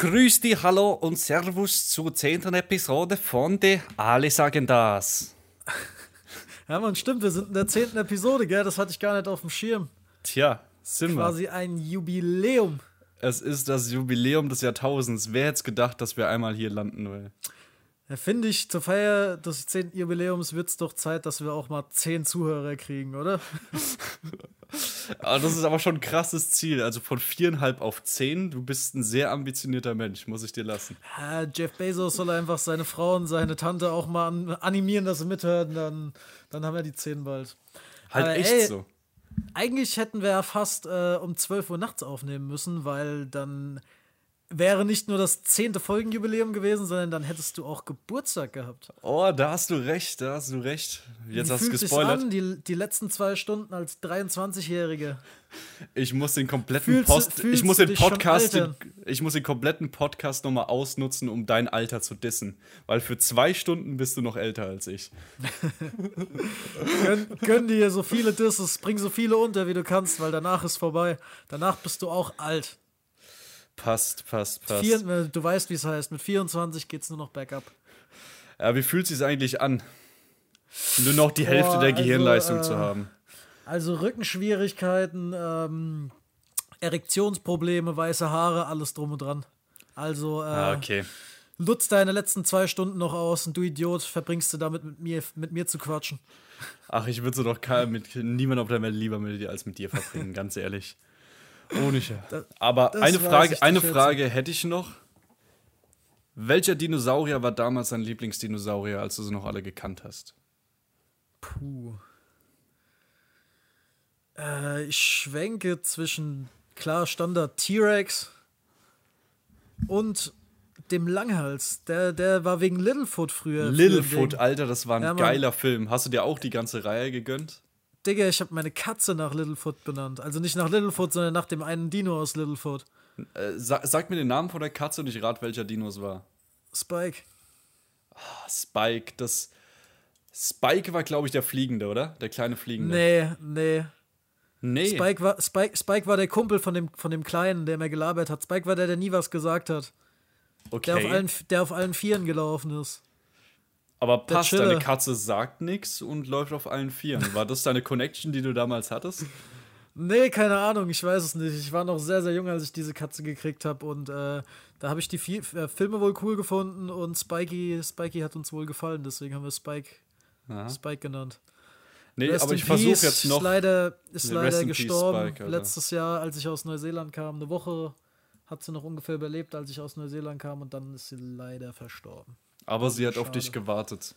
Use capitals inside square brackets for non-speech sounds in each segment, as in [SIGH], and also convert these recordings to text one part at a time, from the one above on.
Grüß dich, hallo und Servus zur zehnten Episode von de Alle sagen das. [LAUGHS] Ja, man, stimmt, wir sind in der zehnten Episode, gell? Das hatte ich gar nicht auf dem Schirm. Tja, sind wir. Quasi ein Jubiläum. Es ist das Jubiläum des Jahrtausends. Wer hätte gedacht, dass wir einmal hier landen will? Ja, finde ich, zur Feier des 10. Jubiläums wird es doch Zeit, dass wir auch mal 10 Zuhörer kriegen, oder? [LAUGHS] das ist aber schon ein krasses Ziel. Also von viereinhalb auf zehn, du bist ein sehr ambitionierter Mensch, muss ich dir lassen. Ja, Jeff Bezos soll einfach seine Frau und seine Tante auch mal animieren, dass sie mithören, dann, dann haben wir die 10 bald. Halt aber, echt ey, so. Eigentlich hätten wir ja fast äh, um 12 Uhr nachts aufnehmen müssen, weil dann wäre nicht nur das zehnte Folgenjubiläum gewesen, sondern dann hättest du auch Geburtstag gehabt. Oh, da hast du recht, da hast du recht. Jetzt Wie hast du gespoilert. An, die, die letzten zwei Stunden als 23-Jährige. Ich muss den kompletten fühlst, Post, fühlst ich muss den Podcast, den, ich muss den kompletten Podcast nochmal ausnutzen, um dein Alter zu dissen, weil für zwei Stunden bist du noch älter als ich. gönn, gönn dir so viele Disses, bring so viele unter, wie du kannst, weil danach ist vorbei. Danach bist du auch alt. Passt, passt, passt. Vier, äh, du weißt, wie es heißt. Mit 24 geht es nur noch bergab. Ja, wie fühlt es sich eigentlich an? Nur noch die Boah, Hälfte der also, Gehirnleistung äh, zu haben. Also Rückenschwierigkeiten, ähm, Erektionsprobleme, weiße Haare, alles drum und dran. Also, äh, ah, okay. Nutz deine letzten zwei Stunden noch aus und du Idiot, verbringst du damit mit mir, mit mir zu quatschen. Ach, ich würde so doch mit niemand auf der Welt lieber mit dir als mit dir verbringen, ganz ehrlich. Ohne Scherz. Aber eine Frage, eine Frage hätte ich noch. Welcher Dinosaurier war damals dein Lieblingsdinosaurier, als du sie noch alle gekannt hast? Puh. Äh, ich schwenke zwischen klar Standard T-Rex und dem Langhals. Der, der war wegen Littlefoot früher. Littlefoot, Alter, das war ein ja, geiler Film. Hast du dir auch die ganze Reihe gegönnt? Digga, ich habe meine Katze nach Littlefoot benannt. Also nicht nach Littlefoot, sondern nach dem einen Dino aus Littlefoot. Äh, sag, sag, mir den Namen von der Katze und ich rate, welcher Dino es war. Spike. Oh, Spike, das. Spike war, glaube ich, der Fliegende, oder? Der kleine Fliegende. Nee, nee. Nee. Spike war, Spike, Spike war der Kumpel von dem, von dem Kleinen, der mir gelabert hat. Spike war der, der nie was gesagt hat. Okay. Der auf allen, der auf allen Vieren gelaufen ist. Aber passt, deine Katze sagt nichts und läuft auf allen Vieren. War das deine Connection, die du damals hattest? Nee, keine Ahnung, ich weiß es nicht. Ich war noch sehr, sehr jung, als ich diese Katze gekriegt habe und äh, da habe ich die Vi äh, Filme wohl cool gefunden und Spikey, Spikey hat uns wohl gefallen, deswegen haben wir Spike, Spike genannt. Nee, Rest aber ich versuche jetzt noch. Ist leider, ist leider gestorben Spike, letztes Jahr, als ich aus Neuseeland kam. Eine Woche hat sie noch ungefähr überlebt, als ich aus Neuseeland kam und dann ist sie leider verstorben. Aber sie hat Schade. auf dich gewartet.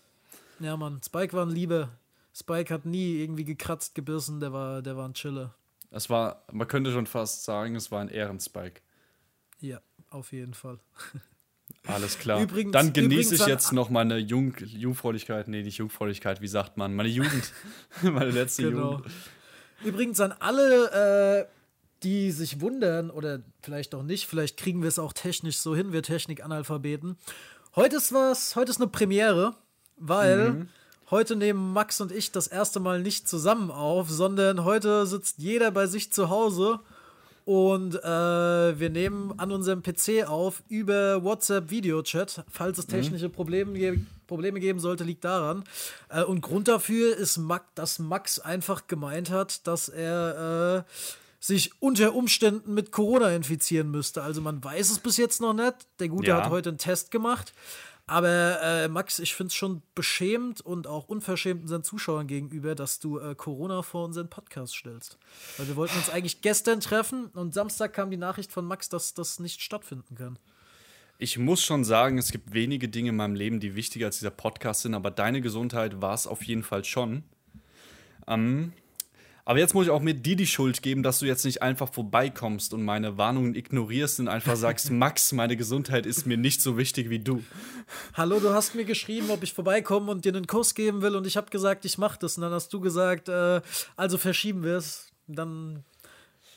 Ja, Mann. Spike war ein Liebe. Spike hat nie irgendwie gekratzt, gebissen. Der war, der war ein Chiller. Es war, man könnte schon fast sagen, es war ein Ehrenspike. Ja, auf jeden Fall. [LAUGHS] Alles klar. Übrigens, Dann genieße ich jetzt noch meine Jung Jungfräulichkeit. Nee, nicht Jungfräulichkeit, wie sagt man? Meine Jugend. [LAUGHS] meine letzte genau. Jugend. Übrigens an alle, äh, die sich wundern, oder vielleicht auch nicht, vielleicht kriegen wir es auch technisch so hin, wir Technik-Analphabeten. Heute ist was, heute ist eine Premiere, weil mhm. heute nehmen Max und ich das erste Mal nicht zusammen auf, sondern heute sitzt jeder bei sich zu Hause und äh, wir nehmen an unserem PC auf über WhatsApp Videochat. Falls es mhm. technische Probleme, ge Probleme geben sollte, liegt daran. Äh, und Grund dafür ist, dass Max einfach gemeint hat, dass er äh, sich unter Umständen mit Corona infizieren müsste. Also man weiß es bis jetzt noch nicht. Der Gute ja. hat heute einen Test gemacht. Aber äh, Max, ich finde es schon beschämend und auch unverschämt unseren Zuschauern gegenüber, dass du äh, Corona vor unseren Podcast stellst. Weil wir wollten uns eigentlich gestern treffen und Samstag kam die Nachricht von Max, dass das nicht stattfinden kann. Ich muss schon sagen, es gibt wenige Dinge in meinem Leben, die wichtiger als dieser Podcast sind, aber deine Gesundheit war es auf jeden Fall schon. Ähm, aber jetzt muss ich auch mir dir die Schuld geben, dass du jetzt nicht einfach vorbeikommst und meine Warnungen ignorierst und einfach sagst, [LAUGHS] Max, meine Gesundheit ist mir nicht so wichtig wie du. Hallo, du hast mir geschrieben, ob ich vorbeikomme und dir einen Kuss geben will und ich habe gesagt, ich mache das. Und dann hast du gesagt, äh, also verschieben wir es. Dann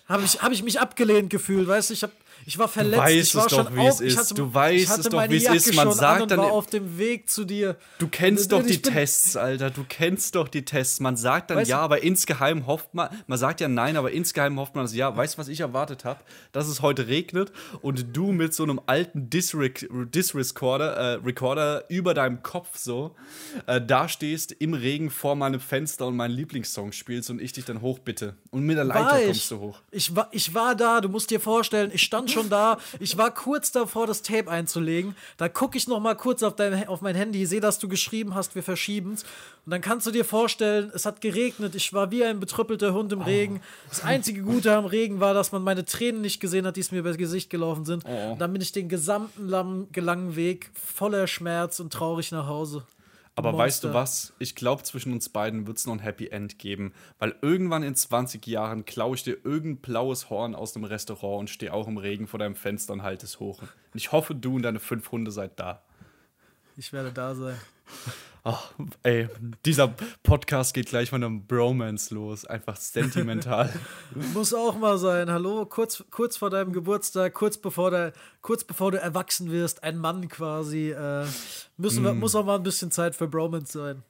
habe ich, hab ich mich abgelehnt gefühlt, weißt du, ich habe Ich war verletzt. weißt ich war es doch, wie es ist. hatte, Du weißt es doch, wie es ist. Man sagt dann- war auf dem Weg zu dir. Du kennst doch die Tests, Alter. Du kennst doch die Tests. Man sagt dann Weißt ja, du- aber insgeheim hofft man, man sagt ja nein, aber insgeheim hofft man das ja. Weißt du, was ich erwartet habe? Dass es heute regnet und du mit so einem alten Disrec- Disrecorder äh, Recorder über deinem Kopf so äh, da stehst im Regen vor meinem Fenster und meinen Lieblingssong spielst und ich dich dann hochbitte. Und mit der Leiter War kommst ich. du hoch. Ich war, ich war da, du musst dir vorstellen, ich stand schon da, ich war kurz davor, das Tape einzulegen. Da gucke ich noch mal kurz auf, dein, auf mein Handy, sehe, dass du geschrieben hast, wir verschieben's. Und dann kannst du dir vorstellen, es hat geregnet, ich war wie ein betrüppelter Hund im Regen. Das einzige Gute am Regen war, dass man meine Tränen nicht gesehen hat, die es mir übers Gesicht gelaufen sind. Und dann bin ich den gesamten lang, langen Weg voller Schmerz und traurig nach Hause. Aber weißt du Monster. was? Ich glaube, zwischen uns beiden wird es noch ein Happy End geben. Weil irgendwann in 20 Jahren klaue ich dir irgendein blaues Horn aus dem Restaurant und stehe auch im Regen vor deinem Fenster und halte es hoch. Und ich hoffe, du und deine fünf Hunde seid da. Ich werde da sein. Ach, ey, dieser Podcast geht gleich von einem Bromance los. Einfach sentimental. [LAUGHS] Muss auch mal sein. Hallo, kurz, kurz vor deinem Geburtstag, kurz bevor, der, kurz bevor du erwachsen wirst, ein Mann quasi. Äh, müssen wir, Muss auch mal ein bisschen Zeit für Bromance sein.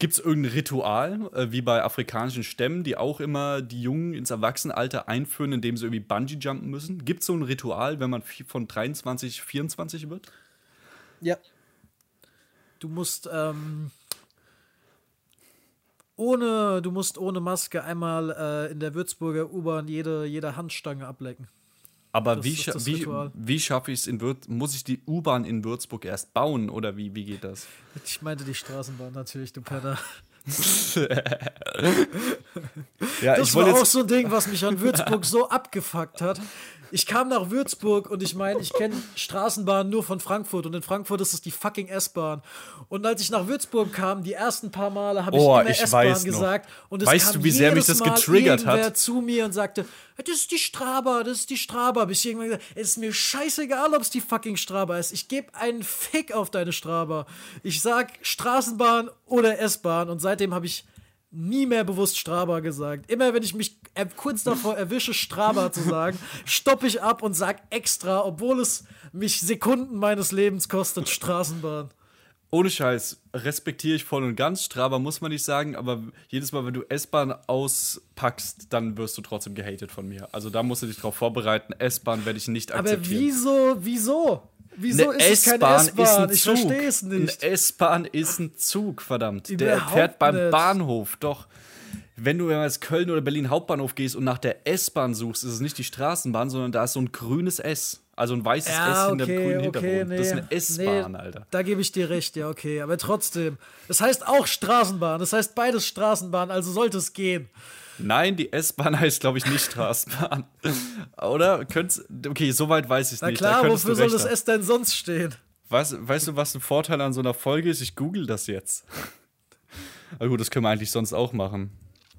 Gibt es irgendein Ritual, äh, wie bei afrikanischen Stämmen, die auch immer die Jungen ins Erwachsenenalter einführen, indem sie irgendwie Bungee-Jumpen müssen? Gibt es so ein Ritual, wenn man von 23, 24 wird? Ja. Du musst ähm, ohne, du musst ohne Maske einmal äh, in der Würzburger U-Bahn jede, jede Handstange ablecken. Aber Das wie, scha wie, wie schaffe ich es in Würzburg? Muss ich die U-Bahn in Würzburg erst bauen oder wie, wie geht das? Ich meinte die Straßenbahn natürlich, du Penner. [LAUGHS] [LAUGHS] Ja, Das war auch so ein Ding, was mich an Würzburg so abgefuckt hat. Ich kam nach Würzburg und ich meine, ich kenne Straßenbahnen nur von Frankfurt und in Frankfurt ist es die fucking S-Bahn. Und als ich nach Würzburg kam, die ersten paar Male habe ich Oh, immer S-Bahn weiß noch. gesagt und es Weißt kam du, wie sehr mich das Mal getriggert hat? irgendwer zu mir und sagte, das ist die Straba, das ist die Straba. Bis ich irgendwann gesagt, es ist mir scheißegal, ob es die fucking Straba ist. Ich gebe einen Fick auf deine Straba. Ich sag Straßenbahn oder S-Bahn und seitdem habe ich nie mehr bewusst Straba gesagt. Immer wenn ich mich kurz davor erwische, Straba zu sagen, stoppe ich ab und sag extra, obwohl es mich Sekunden meines Lebens kostet, Straßenbahn. Ohne Scheiß, respektiere ich voll und ganz. Strava muss man nicht sagen, aber jedes Mal, wenn du S-Bahn auspackst, dann wirst du trotzdem gehatet von mir. Also da musst du dich drauf vorbereiten. S-Bahn werde ich nicht Aber akzeptieren. wieso, wieso? Wieso Eine ist es keine S-Bahn ist S-Bahn? ein Ich Zug. verstehe es nicht. Eine S-Bahn ist ein Zug, verdammt. Der Überhaupt fährt beim nicht. Bahnhof, doch. Wenn du jetzt Köln oder Berlin Hauptbahnhof gehst und nach der S-Bahn suchst, ist es nicht die Straßenbahn, sondern da ist so ein grünes S. Also ein weißes S hinter dem grünen Hintergrund. Das ist eine S-Bahn, nee, Alter. Da gebe ich dir recht, ja, okay. Aber trotzdem, es heißt auch Straßenbahn. Das heißt beides Straßenbahn, also sollte es gehen. Nein, die S-Bahn [LAUGHS] heißt, glaube ich, nicht Straßenbahn. Oder? Könnt's, okay, soweit weiß ich Na nicht. Da klar, wofür soll das. S denn sonst stehen? Weißt, weißt du, was ein Vorteil an so einer Folge ist? Ich google das jetzt. [LAUGHS] Aber gut, das können wir eigentlich sonst auch machen.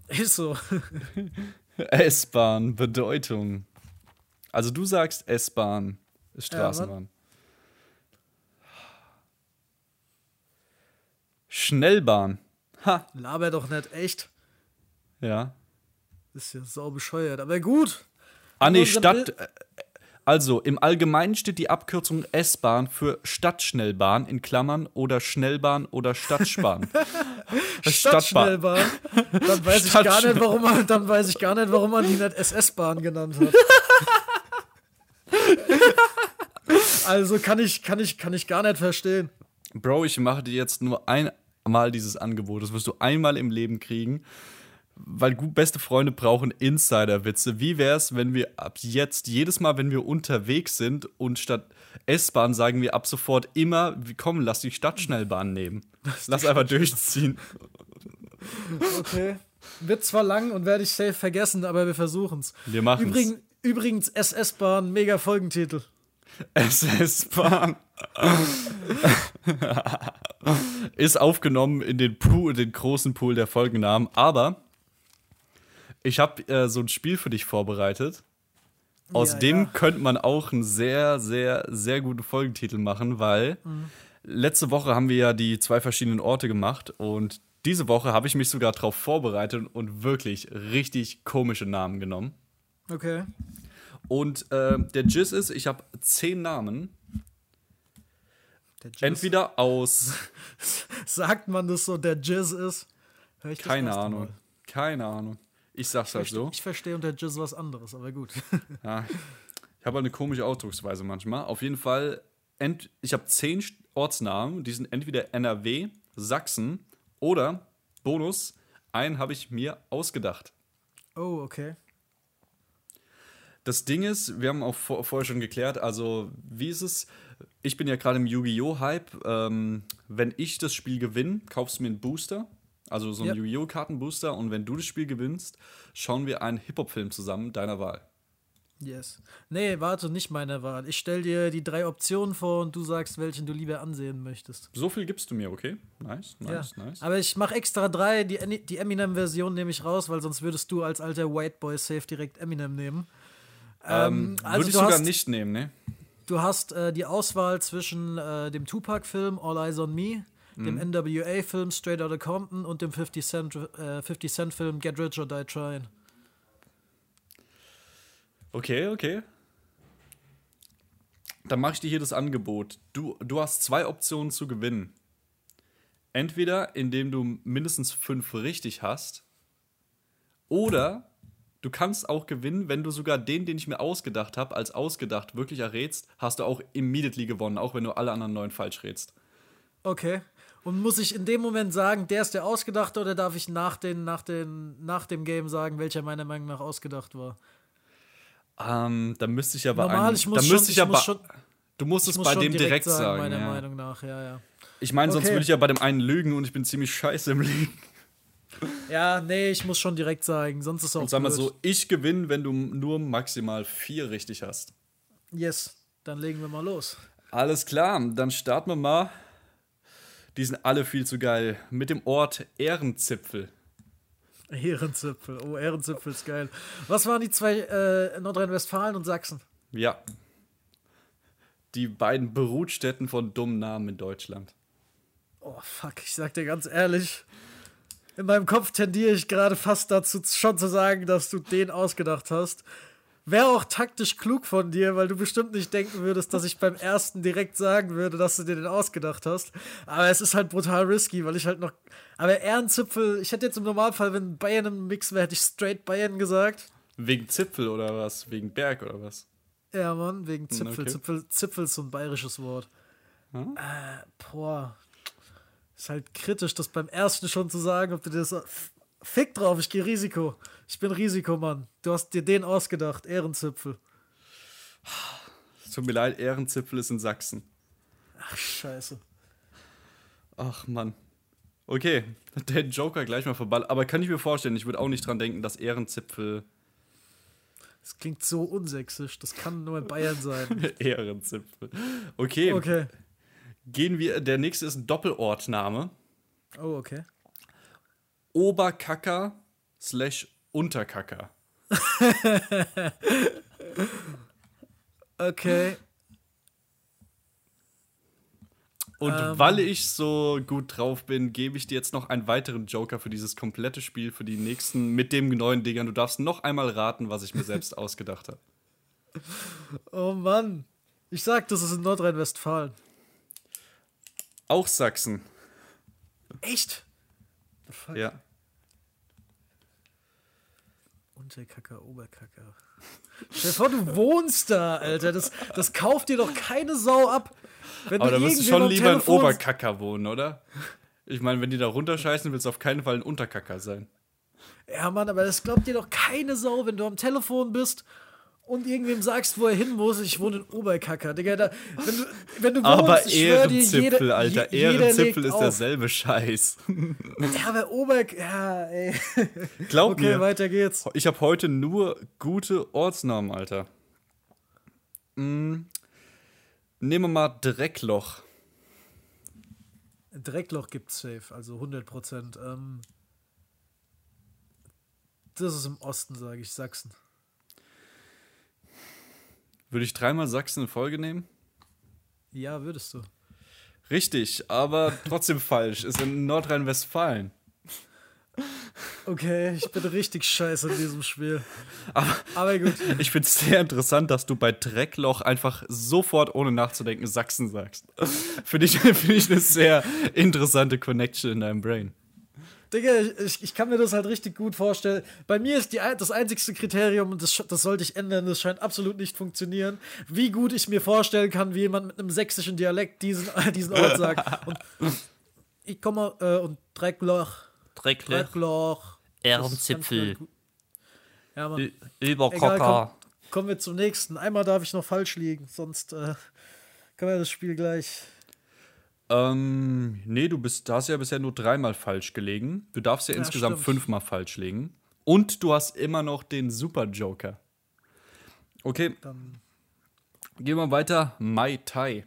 Ist so. [LAUGHS] S-Bahn, Bedeutung. Also du sagst S-Bahn ist Ja, Straßenbahn. Schnellbahn. Ha, Laber doch nicht, echt. ja. Ist ja sau bescheuert. Aber gut. Ah, nee, Stadt. Äh, Also, im Allgemeinen steht die Abkürzung S-Bahn für Stadtschnellbahn in Klammern oder Schnellbahn oder Stadtspahn. [LAUGHS] Stadtschnellbahn. Dann weiß ich gar nicht, warum man, dann weiß ich gar nicht, warum man die nicht SS-Bahn genannt hat. [LAUGHS] also kann ich, kann ich, kann ich gar nicht verstehen. Bro, ich mache dir jetzt nur einmal dieses Angebot. Das wirst du einmal im Leben kriegen. Weil gut, beste Freunde brauchen Insider-Witze. Wie wär's, wenn wir ab jetzt, jedes Mal, wenn wir unterwegs sind und statt S-Bahn sagen wir ab sofort immer, komm, lass die Stadtschnellbahn nehmen. Lass einfach durchziehen. [LAUGHS] Okay. Wird zwar lang und werde ich safe vergessen, aber wir versuchen's. Wir machen's. Übrigens, übrigens SS-Bahn, mega Folgentitel. SS-Bahn. [LAUGHS] Ist aufgenommen in den Pool, den großen Pool der Folgennamen. Aber ich habe äh, so ein Spiel für dich vorbereitet. Aus Ja, dem ja. könnte man auch einen sehr, sehr, sehr guten Folgentitel machen, weil Mhm. letzte Woche haben wir ja die zwei verschiedenen Orte gemacht und diese Woche habe ich mich sogar darauf vorbereitet und wirklich richtig komische Namen genommen. Okay. Und äh, der Jizz ist, ich habe zehn Namen. Entweder aus, [LAUGHS] Sagt man das so, der Jizz ist? Keine Ahnung, keine Ahnung. Ich sag's halt so. Ich verstehe unter Jizz was anderes, aber gut. [LAUGHS] Ja, ich habe eine komische Ausdrucksweise manchmal. Auf jeden Fall, ent, ich habe zehn Ortsnamen, die sind entweder NRW, Sachsen oder, Bonus, einen habe ich mir ausgedacht. Oh, okay. Das Ding ist, wir haben auch vor, vorher schon geklärt, also wie ist es? Ich bin ja gerade im Yu-Gi-Oh! Hype. Ähm, wenn ich das Spiel gewinne, kaufst du mir einen Booster, also so einen Ja. Yu-Gi-Oh! Kartenbooster und wenn du das Spiel gewinnst, schauen wir einen Hip-Hop-Film zusammen deiner Wahl. Yes. Nee, warte, nicht meine Wahl. Ich stell dir die drei Optionen vor und du sagst, welchen du lieber ansehen möchtest. So viel gibst du mir, okay? Nice, nice, ja. nice. Aber ich mache extra drei. Die, die Eminem-Version nehme ich raus, weil sonst würdest du als alter White Boy safe direkt Eminem nehmen. Ähm, also Würde ich du sogar hast- nicht nehmen, ne? Du hast äh, die Auswahl zwischen äh, dem Tupac-Film All Eyes on Me, dem Mhm. NWA-Film Straight Outta Compton und dem 50 Cent, äh, 50 Cent-Film Get Rich or Die Trying. Okay, okay. Dann mache ich dir hier das Angebot. Du, du hast zwei Optionen zu gewinnen. Entweder indem du mindestens fünf richtig hast, oder du kannst auch gewinnen, wenn du sogar den, den ich mir ausgedacht habe, als ausgedacht wirklich errätst, hast du auch immediately gewonnen, auch wenn du alle anderen neun falsch rätst. Okay. Und muss ich in dem Moment sagen, der ist der Ausgedachte oder darf ich nach, den, nach, den, nach dem Game sagen, welcher meiner Meinung nach ausgedacht war? Ähm, dann müsste ich aber Normal, einen, ich muss schon- müsste ich ich aber, schon- du musst es muss bei schon dem direkt, sagen. meiner ja. Meinung nach, ja, ja. Ich meine, sonst Okay. würde ich ja bei dem einen lügen und ich bin ziemlich scheiße im Lügen. Ja, nee, ich muss schon direkt sagen, sonst ist auch Und sag mal blöd. so, ich gewinne, wenn du nur maximal vier richtig hast. Yes, dann legen wir mal los. Alles klar, dann starten wir mal. Die sind alle viel zu geil. Mit dem Ort Ehrenzipfel. Ehrenzipfel. Oh, Ehrenzipfel ist geil. Was waren die zwei äh, Nordrhein-Westfalen und Sachsen? Ja. Die beiden Brutstätten von dummen Namen in Deutschland. Oh, fuck, ich sag dir ganz ehrlich. In meinem Kopf tendiere ich gerade fast dazu, schon zu sagen, dass du den ausgedacht hast. Wäre auch taktisch klug von dir, weil du bestimmt nicht denken würdest, dass ich beim ersten direkt sagen würde, dass du dir den ausgedacht hast. Aber es ist halt brutal risky, weil ich halt noch. Aber Ehrenzipfel, ich hätte jetzt im Normalfall, wenn Bayern im Mix wäre, hätte ich straight Bayern gesagt. Wegen Zipfel oder was? Wegen Berg oder was? Ja, Mann, wegen Zipfel. okay. Zipfel, Zipfel ist so ein bayerisches Wort. Hm? Äh, boah. Ist halt kritisch, das beim ersten schon zu sagen, ob du das. Fick drauf, ich gehe Risiko. Ich bin Risikomann. Du hast dir den ausgedacht, Ehrenzipfel. Tut mir leid, Ehrenzipfel ist in Sachsen. Ach, scheiße. Ach Mann. Okay, der Joker gleich mal vorbei. Aber kann ich mir vorstellen, ich würde auch nicht dran denken, dass Ehrenzipfel. Das klingt so unsächsisch. Das kann nur in Bayern sein. [LAUGHS] Ehrenzipfel. Okay, Okay. gehen wir. Der nächste ist ein Doppelortname. Oh, okay. Oberkacker slash Unterkacker. [LAUGHS] Okay. Und Ähm. weil ich so gut drauf bin, gebe ich dir jetzt noch einen weiteren Joker für dieses komplette Spiel, für die nächsten mit dem neuen Dingern. Du darfst noch einmal raten, was ich mir selbst [LAUGHS] ausgedacht habe. Oh Mann. Ich sag, das ist in Nordrhein-Westfalen. Auch Sachsen. Echt? Ja. Unterkacker, Oberkacker. Stell dir vor, du wohnst da, Alter. Das, das kauft dir doch keine Sau ab. Wenn Aber da wirst du schon lieber ein Telefon- Oberkacker wohnen, oder? Ich meine, wenn die da runterscheißen, willst du auf keinen Fall ein Unterkacker sein. Ja, Mann, aber das glaubt dir doch keine Sau, wenn du am Telefon bist und irgendwem sagst, wo er hin muss. Ich wohne in Oberkacker, Digga. Da, wenn, du, wenn du wohnst, Aber ich schwör dir, Ehrenzipfel, jeder- Alter. je- Ehrenzipfel ist auf. derselbe Scheiß. Ja, aber Ober... Ja, ey. Glaub Okay, mir. weiter geht's. Ich habe heute nur gute Ortsnamen, Alter. Mm. Nehmen wir mal Dreckloch. Dreckloch gibt's safe, also 100 Prozent. Ähm, das ist im Osten, sage ich, Sachsen. Würde ich dreimal Sachsen in Folge nehmen? Ja, würdest du. Richtig, aber trotzdem falsch. Ist in Nordrhein-Westfalen. Okay, ich bin richtig scheiße in diesem Spiel. Aber, Aber gut. ich finde es sehr interessant, dass du bei Dreckloch einfach sofort, ohne nachzudenken, Sachsen sagst. Finde ich, [LAUGHS] find ich eine sehr interessante Connection in deinem Brain. Digga, ich, ich kann mir das halt richtig gut vorstellen. Bei mir ist die, das einzigste Kriterium, und das, das sollte ich ändern, das scheint absolut nicht funktionieren, wie gut ich mir vorstellen kann, wie jemand mit einem sächsischen Dialekt diesen, [LAUGHS] diesen Ort sagt. [LAUGHS] Und ich komme äh, und Dreckloch, Dreckle, Dreckloch. Ehrenzipfel, Ja, Mann. Ü- Egal, Überkocker. komm, kommen wir zum nächsten. Einmal darf ich noch falsch liegen, sonst äh, können wir das Spiel gleich. Ähm, nee, du bist, hast ja bisher nur dreimal falsch gelegen. Du darfst ja, Ja, insgesamt stimmt. fünfmal falsch liegen. Und du hast immer noch den Super Joker. Okay, Dann gehen wir weiter. Mai Tai.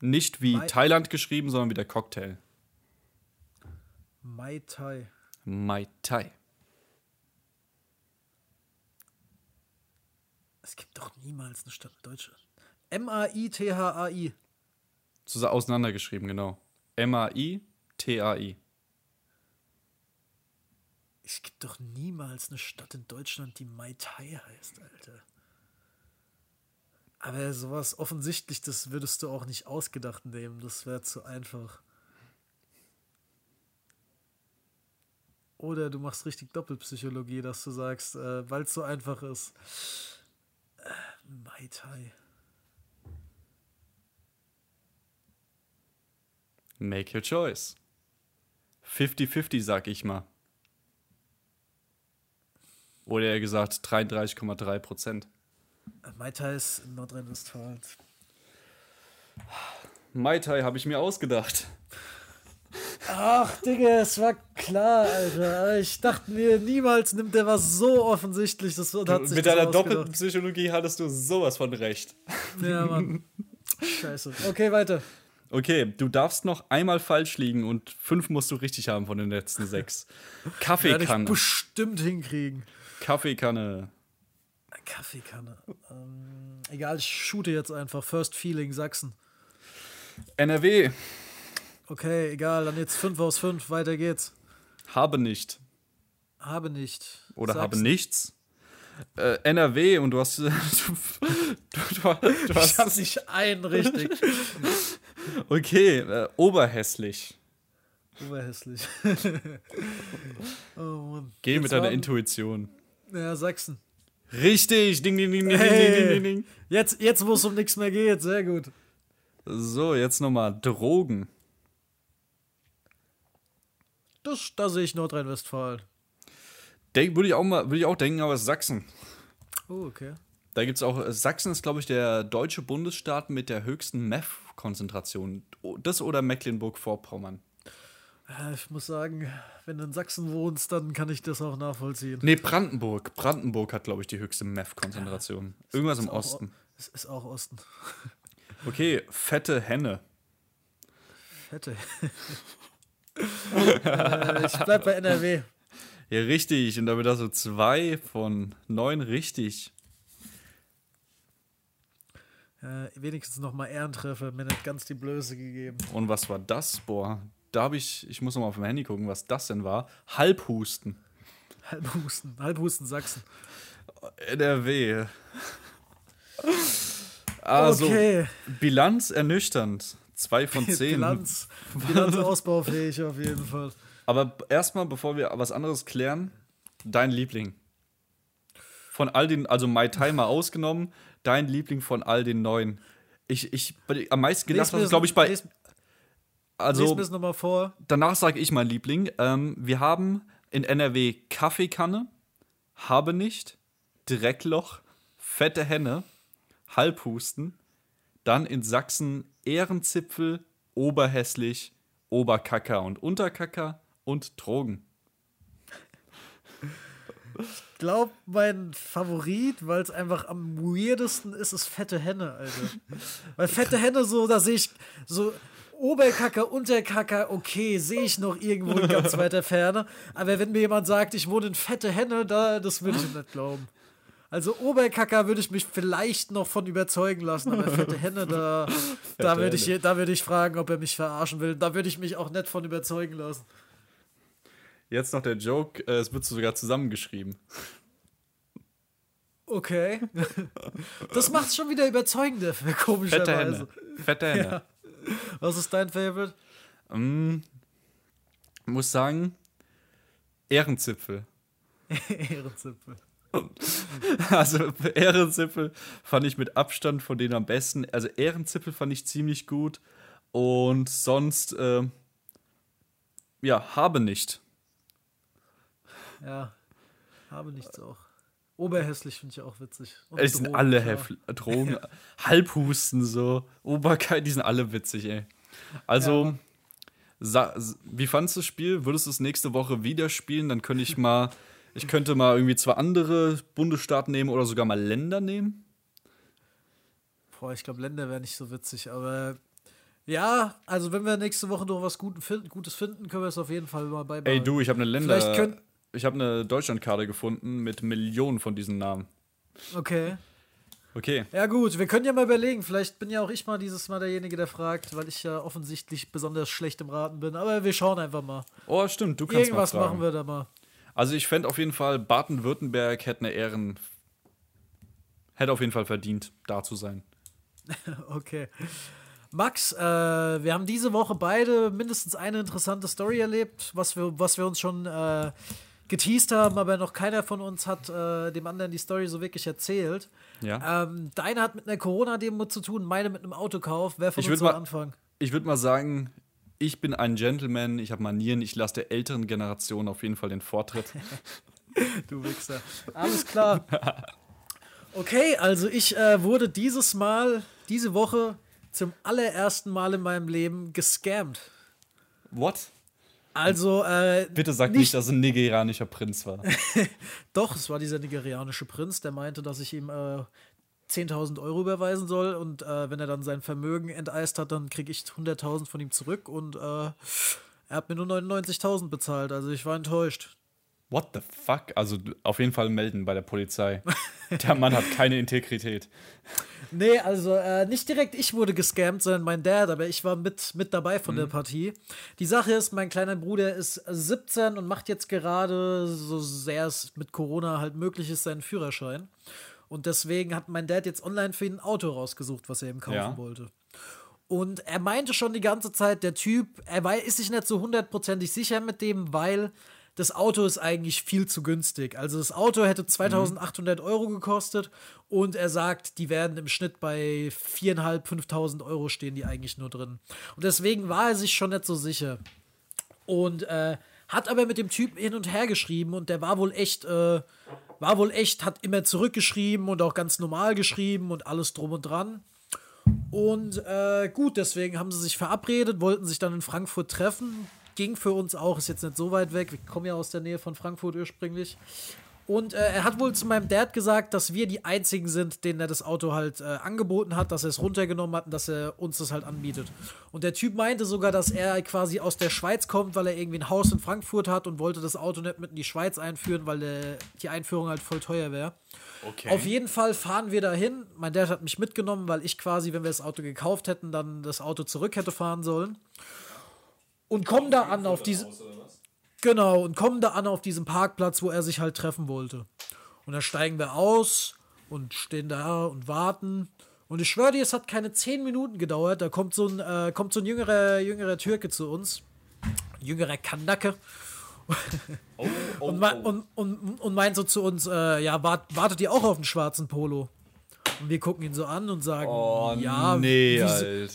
Nicht wie Mai- Thailand geschrieben, sondern wie der Cocktail. Mai Tai. Mai Tai. Es gibt doch niemals eine Stadt Deutschland. M-A-I-T-H-A-I. Auseinandergeschrieben, genau. M-A-I-T-A-I. Es gibt doch niemals eine Stadt in Deutschland, die Mai Tai heißt, Alter. Aber sowas offensichtlich, das würdest du auch nicht ausgedacht nehmen. Das wäre zu einfach. Oder du machst richtig Doppelpsychologie, dass du sagst, äh, weil es so einfach ist. Äh, Mai Tai. Make your choice. 50-50, sag ich mal. Oder eher gesagt 33,3 Prozent. Mai Tai ist in Nordrhein-Westfalen. Mai Tai habe ich mir ausgedacht. Ach, Digga, es war klar, Alter. Ich dachte mir, niemals nimmt der was so offensichtlich. Das hat sich Mit deiner doppelten Psychologie hattest du sowas von recht. Ja, Mann. Scheiße. Okay, weiter. Okay, du darfst noch einmal falsch liegen und fünf musst du richtig haben von den letzten sechs. [LAUGHS] Werde ich Kaffeekanne. bestimmt hinkriegen. Kaffeekanne. Kaffeekanne. Ähm, egal, ich shoote jetzt einfach. First Feeling, Sachsen. NRW. Okay, egal, dann jetzt 5 aus 5. Weiter geht's. Habe nicht. Habe nicht. Oder Sachsen. habe nichts. Äh, NRW und du hast. Du, [LAUGHS] du, du, du Ich hast hab nicht einen richtig. [LAUGHS] okay, äh, oberhässlich. Oberhässlich. [LAUGHS] oh Mann. Geh Jetzt mit deiner Intuition. Ja, Sachsen. Richtig. Ding, ding, ding, ding, Hey. ding, ding, ding, ding. Jetzt, jetzt wo es um nichts mehr geht. Sehr gut. So, jetzt nochmal Drogen. Das, da sehe ich Nordrhein-Westfalen. Würde ich auch mal, würde ich auch denken, aber es ist Sachsen. Oh, okay. Da gibt es auch, äh, Sachsen ist, glaube ich, der deutsche Bundesstaat mit der höchsten Meth-Konzentration. Das oder Mecklenburg-Vorpommern. Äh, Ich muss sagen, wenn du in Sachsen wohnst, dann kann ich das auch nachvollziehen. Nee, Brandenburg. Brandenburg hat, glaube ich, die höchste Meth-Konzentration. Irgendwas im Osten. Es ist auch Osten. [LAUGHS] Okay, fette Henne. Fette. [LAUGHS] äh, ich bleib bei NRW. Ja, richtig. Und damit hast du zwei von neun richtig. Äh, wenigstens noch mal Ehrentreffer, mir nicht ganz die Blöße gegeben. Und was war das? Boah, da habe ich, ich muss noch mal auf dem Handy gucken, was das denn war. Halbhusten. Halbhusten, Halbhusten Sachsen. NRW. Also, okay, Bilanz ernüchternd. Zwei von [LAUGHS] zehn. Bilanz, Bilanz ausbaufähig auf jeden Fall. Aber erstmal, bevor wir was anderes klären, dein Liebling. Von all den, also My Timer ausgenommen, dein Liebling von all den neuen. Ich, ich, am meisten gedacht hast, glaube ich, bei. Lies Also, das nochmal vor. danach sage ich mein Liebling. Ähm, wir haben in NRW Kaffeekanne, habe nicht, Dreckloch, fette Henne, Halbhusten. Dann in Sachsen Ehrenzipfel, Oberhässlich, Oberkacker und Unterkacker und Drogen. Ich glaube, mein Favorit, weil es einfach am weirdesten ist, ist fette Henne, Alter. Weil fette Henne so, da sehe ich so Oberkacker, Unterkacker, okay, sehe ich noch irgendwo in ganz [LAUGHS] weiter Ferne. Aber wenn mir jemand sagt, ich wohne in fette Henne, da, das würde ich nicht glauben. Also Oberkacker würde ich mich vielleicht noch von überzeugen lassen, aber fette Henne, da, [LAUGHS] da würde ich, da würde ich fragen, ob er mich verarschen will. Da würde ich mich auch nicht von überzeugen lassen. Jetzt noch der Joke, äh, es wird sogar zusammengeschrieben. Okay. [LAUGHS] Das macht's schon wieder überzeugender, komischerweise. Fette Hände. Ja. Was ist dein Favorite? Mm, muss sagen, Ehrenzipfel. [LAUGHS] Ehrenzipfel. [LAUGHS] Also Ehrenzipfel fand ich mit Abstand von denen am besten. Also Ehrenzipfel fand ich ziemlich gut. Und sonst, äh, ja, habe nicht. Ja. Habe nichts auch. Oberhässlich finde ich auch witzig. Und Es sind Drogen, alle. Häfl Drogen, Halbhusten so, Oberkeit, die sind alle witzig, ey. Also, s- wie fandest du das Spiel? Würdest du es nächste Woche wieder spielen? Dann könnte ich mal, ich könnte mal irgendwie zwei andere Bundesstaaten nehmen oder sogar mal Länder nehmen. Boah, ich glaube, Länder wäre nicht so witzig, aber ja, also wenn wir nächste Woche noch was Gutes finden, können wir es auf jeden Fall mal beibehalten. Ey, du, ich habe eine Länder, Vielleicht könnt- ich habe eine Deutschlandkarte gefunden mit Millionen von diesen Namen. Okay. Okay. Ja, gut, wir können ja mal überlegen. Vielleicht bin ja auch ich mal dieses Mal derjenige, der fragt, weil ich ja offensichtlich besonders schlecht im Raten bin. Aber wir schauen einfach mal. Oh, stimmt, du kannst Irgendwas mal fragen. machen wir da mal. Also ich fände auf jeden Fall, Baden-Württemberg hätte eine Ehren, hätte auf jeden Fall verdient, da zu sein. [LAUGHS] Okay. Max, äh, wir haben diese Woche beide mindestens eine interessante Story erlebt, was wir, was wir uns schon äh, geteased haben, aber noch keiner von uns hat äh, dem anderen die Story so wirklich erzählt. Ja. Ähm, deine hat mit einer Corona-Demo zu tun, meine mit einem Autokauf. Wer von Ich uns soll anfangen? Ich würde mal sagen, ich bin ein Gentleman, ich habe Manieren, ich lasse der älteren Generation auf jeden Fall den Vortritt. [LAUGHS] Du Wichser. Alles klar. [LAUGHS] Okay, also ich äh, wurde dieses Mal, diese Woche zum allerersten Mal in meinem Leben gescammt. What? Also, äh, Bitte sag nicht, dass es ein nigerianischer Prinz war. [LAUGHS] Doch, es war dieser nigerianische Prinz, der meinte, dass ich ihm äh, 10.000 Euro überweisen soll und äh, wenn er dann sein Vermögen enteist hat, dann kriege ich 100.000 von ihm zurück und äh, er hat mir nur 99.000 bezahlt, also ich war enttäuscht. What the fuck? Also auf jeden Fall melden bei der Polizei. Der Mann hat keine Integrität. Nee, also äh, nicht direkt ich wurde gescammt, sondern mein Dad, aber ich war mit, mit dabei von der Partie. Die Sache ist, mein kleiner Bruder ist 17 und macht jetzt gerade, so sehr es mit Corona halt möglich ist, seinen Führerschein. Und deswegen hat mein Dad jetzt online für ihn ein Auto rausgesucht, was er ihm kaufen Ja. wollte. Und er meinte schon die ganze Zeit, der Typ, er ist sich nicht so hundertprozentig sicher mit dem, weil das Auto ist eigentlich viel zu günstig. Also das Auto hätte 2800 Euro gekostet und er sagt, die werden im Schnitt bei 4.500, 5.000 Euro stehen die eigentlich nur drin. Und deswegen war er sich schon nicht so sicher. Und äh, hat aber mit dem Typen hin und her geschrieben und der war wohl echt, äh, war wohl echt, hat immer zurückgeschrieben und auch ganz normal geschrieben und alles drum und dran. Und äh, gut, deswegen haben sie sich verabredet, wollten sich dann in Frankfurt treffen. Ging für uns auch, ist jetzt nicht so weit weg. Wir kommen ja aus der Nähe von Frankfurt ursprünglich. Und äh, er hat wohl zu meinem Dad gesagt, dass wir die einzigen sind, denen er das Auto halt äh, angeboten hat, dass er es runtergenommen hat und dass er uns das halt anbietet. Und der Typ meinte sogar, dass er quasi aus der Schweiz kommt, weil er irgendwie ein Haus in Frankfurt hat und wollte das Auto nicht mit in die Schweiz einführen, weil der, die Einführung halt voll teuer wäre. Okay. Auf jeden Fall fahren wir dahin. Mein Dad hat mich mitgenommen, weil ich quasi, wenn wir das Auto gekauft hätten, dann das Auto zurück hätte fahren sollen. Und kommen da an auf diese. Genau, und kommen da an auf diesem Parkplatz, wo er sich halt treffen wollte. Und dann steigen wir aus und stehen da und warten. Und ich schwöre dir, es hat keine zehn Minuten gedauert. Da kommt so ein, äh, kommt so ein jüngerer, jüngerer Türke zu uns. Jüngerer Kanacke. [LAUGHS] Oh, oh, Und, mei- und, und, und meint so zu uns, äh, ja, wart, wartet ihr auch auf einen schwarzen Polo? Und wir gucken ihn so an und sagen, Oh, ja, nee,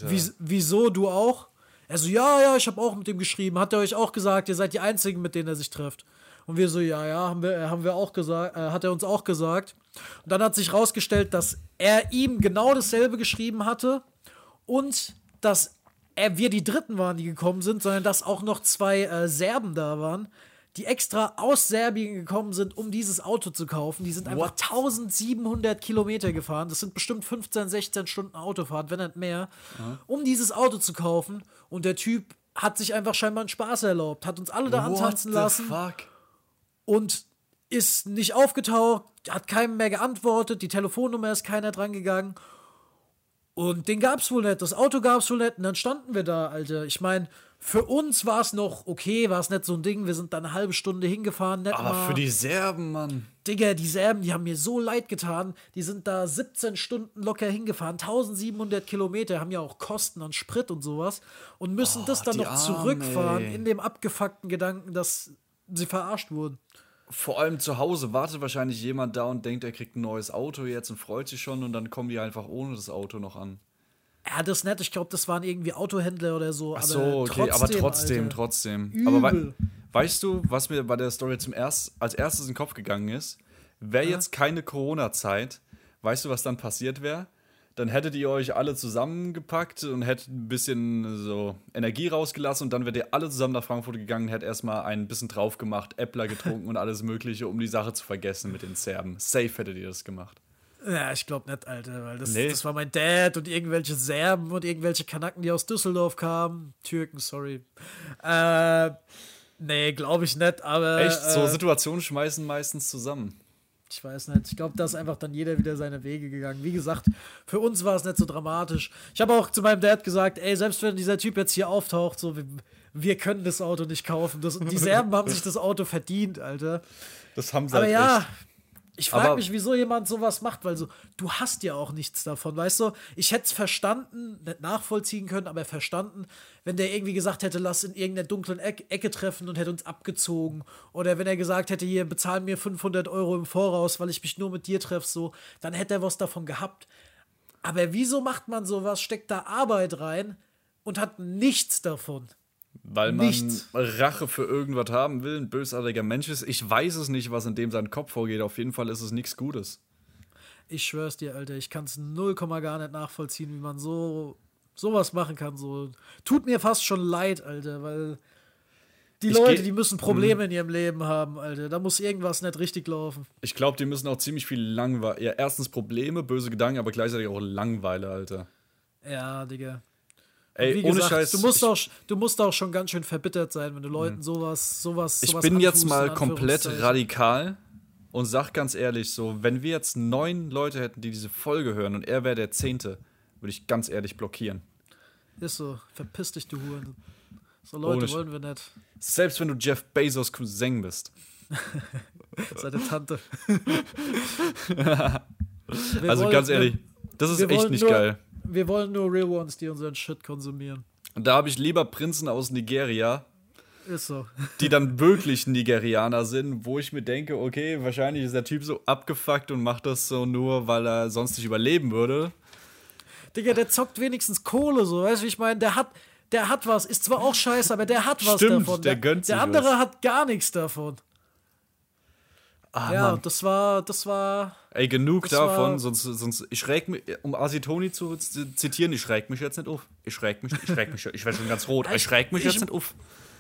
wieso, wieso, du auch? Er so, ja, ja, ich habe auch mit dem geschrieben. Hat er euch auch gesagt, ihr seid die Einzigen, mit denen er sich trifft? Und wir so, ja, ja, haben wir, haben wir auch gesagt, äh, hat er uns auch gesagt. Und dann hat sich rausgestellt, dass er ihm genau dasselbe geschrieben hatte und dass er, wir die Dritten waren, die gekommen sind, sondern dass auch noch zwei äh, Serben da waren, die extra aus Serbien gekommen sind, um dieses Auto zu kaufen. Die sind einfach 1700 Kilometer gefahren. Das sind bestimmt 15, 16 Stunden Autofahrt, wenn nicht mehr, um dieses Auto zu kaufen. Und der Typ hat sich einfach scheinbar einen Spaß erlaubt, hat uns alle da antanzen lassen Fuck? und ist nicht aufgetaucht, hat keinem mehr geantwortet, die Telefonnummer ist keiner dran gegangen. Und den gab's wohl nicht, das Auto gab's wohl nicht und dann standen wir da, Alter. Ich meine, für uns war es noch okay, war es nicht so ein Ding. Wir sind dann eine halbe Stunde hingefahren. Nicht Aber mal, für die Serben, Mann. Digga, die Serben, die haben mir so leid getan. Die sind da 17 Stunden locker hingefahren, 1700 Kilometer, haben ja auch Kosten an Sprit und sowas. Und müssen das dann noch Armen, zurückfahren ey. in dem abgefuckten Gedanken, dass sie verarscht wurden. Vor allem zu Hause wartet wahrscheinlich jemand da und denkt, er kriegt ein neues Auto jetzt und freut sich schon und dann kommen die einfach ohne das Auto noch an. Ja, das nett. Ich glaube, das waren irgendwie Autohändler oder so. Ach so, okay, aber trotzdem, Alter. trotzdem. Aber wei Übel. weißt du, was mir bei der Story zum erst, als erstes in den Kopf gegangen ist? Wäre jetzt keine Corona-Zeit, weißt du, was dann passiert wäre? Dann hättet ihr euch alle zusammengepackt und hättet ein bisschen so Energie rausgelassen und dann wärt ihr alle zusammen nach Frankfurt gegangen, hättet erstmal ein bisschen drauf gemacht, Äppler getrunken und alles Mögliche, um die Sache zu vergessen mit den Serben. Safe hättet ihr das gemacht. Ja, ich glaube nicht, Alter, weil das, Nee. das war mein Dad und irgendwelche Serben und irgendwelche Kanaken, die aus Düsseldorf kamen. Türken, sorry. Äh, nee, glaube ich nicht, aber. Echt, so äh, Situationen schmeißen meistens zusammen. Ich weiß nicht. Ich glaube, da ist einfach dann jeder wieder seine Wege gegangen. Wie gesagt, für uns war es nicht so dramatisch. Ich habe auch zu meinem Dad gesagt, ey, selbst wenn dieser Typ jetzt hier auftaucht, so, wir, wir können das Auto nicht kaufen. Das, die Serben haben sich das Auto verdient, Alter. Das haben sie Aber halt ja, echt. Ich frage mich, wieso jemand sowas macht, weil so, du hast ja auch nichts davon, weißt du? Ich hätte es verstanden, nicht nachvollziehen können, aber verstanden, wenn der irgendwie gesagt hätte, lass in irgendeiner dunklen Eck Ecke treffen und hätte uns abgezogen. Oder wenn er gesagt hätte, hier, bezahl mir 500 Euro im Voraus, weil ich mich nur mit dir treffe, so, dann hätte er was davon gehabt. Aber wieso macht man sowas, steckt da Arbeit rein und hat nichts davon? Weil man Nichts. Rache für irgendwas haben will, ein bösartiger Mensch ist. Ich weiß es nicht, was in dem seinen Kopf vorgeht. Auf jeden Fall ist es nichts Gutes. Ich schwör's dir, Alter, ich kann's null Komma gar nicht nachvollziehen, wie man so sowas machen kann. So tut mir fast schon leid, Alter, weil die Ich Leute, die müssen Probleme in ihrem Leben haben, Alter. Da muss irgendwas nicht richtig laufen. Ich glaube, die müssen auch ziemlich viel Langweile. Ja, erstens Probleme, böse Gedanken, aber gleichzeitig auch Langeweile, Alter. Ja, Digga. Ey, Wie ohne gesagt, Scheiß. du musst ich, Mhm. auch, du musst auch schon ganz schön verbittert sein, wenn du Leuten sowas, sowas, ich sowas bin jetzt mal komplett radikal und sag ganz ehrlich so, wenn wir jetzt neun Leute hätten, die diese Folge hören und er wäre der Zehnte, würde ich ganz ehrlich blockieren. Ist so, verpiss dich, du Huren. So Ohne Leute Sch- wollen wir nicht. Selbst wenn du Jeff Bezos Cousin bist. [LAUGHS] Seine Tante. [LAUGHS] Also wollen- ganz ehrlich, das ist echt nicht nur- geil. Wir wollen nur Real Ones, die unseren Shit konsumieren. Und da habe ich lieber Prinzen aus Nigeria, Ist so. die dann wirklich Nigerianer sind, wo ich mir denke, okay, wahrscheinlich ist der Typ so abgefuckt und macht das so nur, weil er sonst nicht überleben würde. Digga, der zockt wenigstens Kohle, so, weißt du, wie ich meine? Der hat, der hat was, ist zwar auch scheiße, aber der hat was Stimmt, davon. der gönnt sich Der andere was. hat gar nichts davon. Ah, ja, Mann. das war, das war. Ey, genug Das war- davon, sonst, sonst, ich schräg mich, um Asitoni zu zitieren, ich schräg mich jetzt nicht auf. Ich schräg mich, ich schräg mich, ich werde schon ganz rot, [LAUGHS] ich schräg mich Ich- jetzt nicht auf.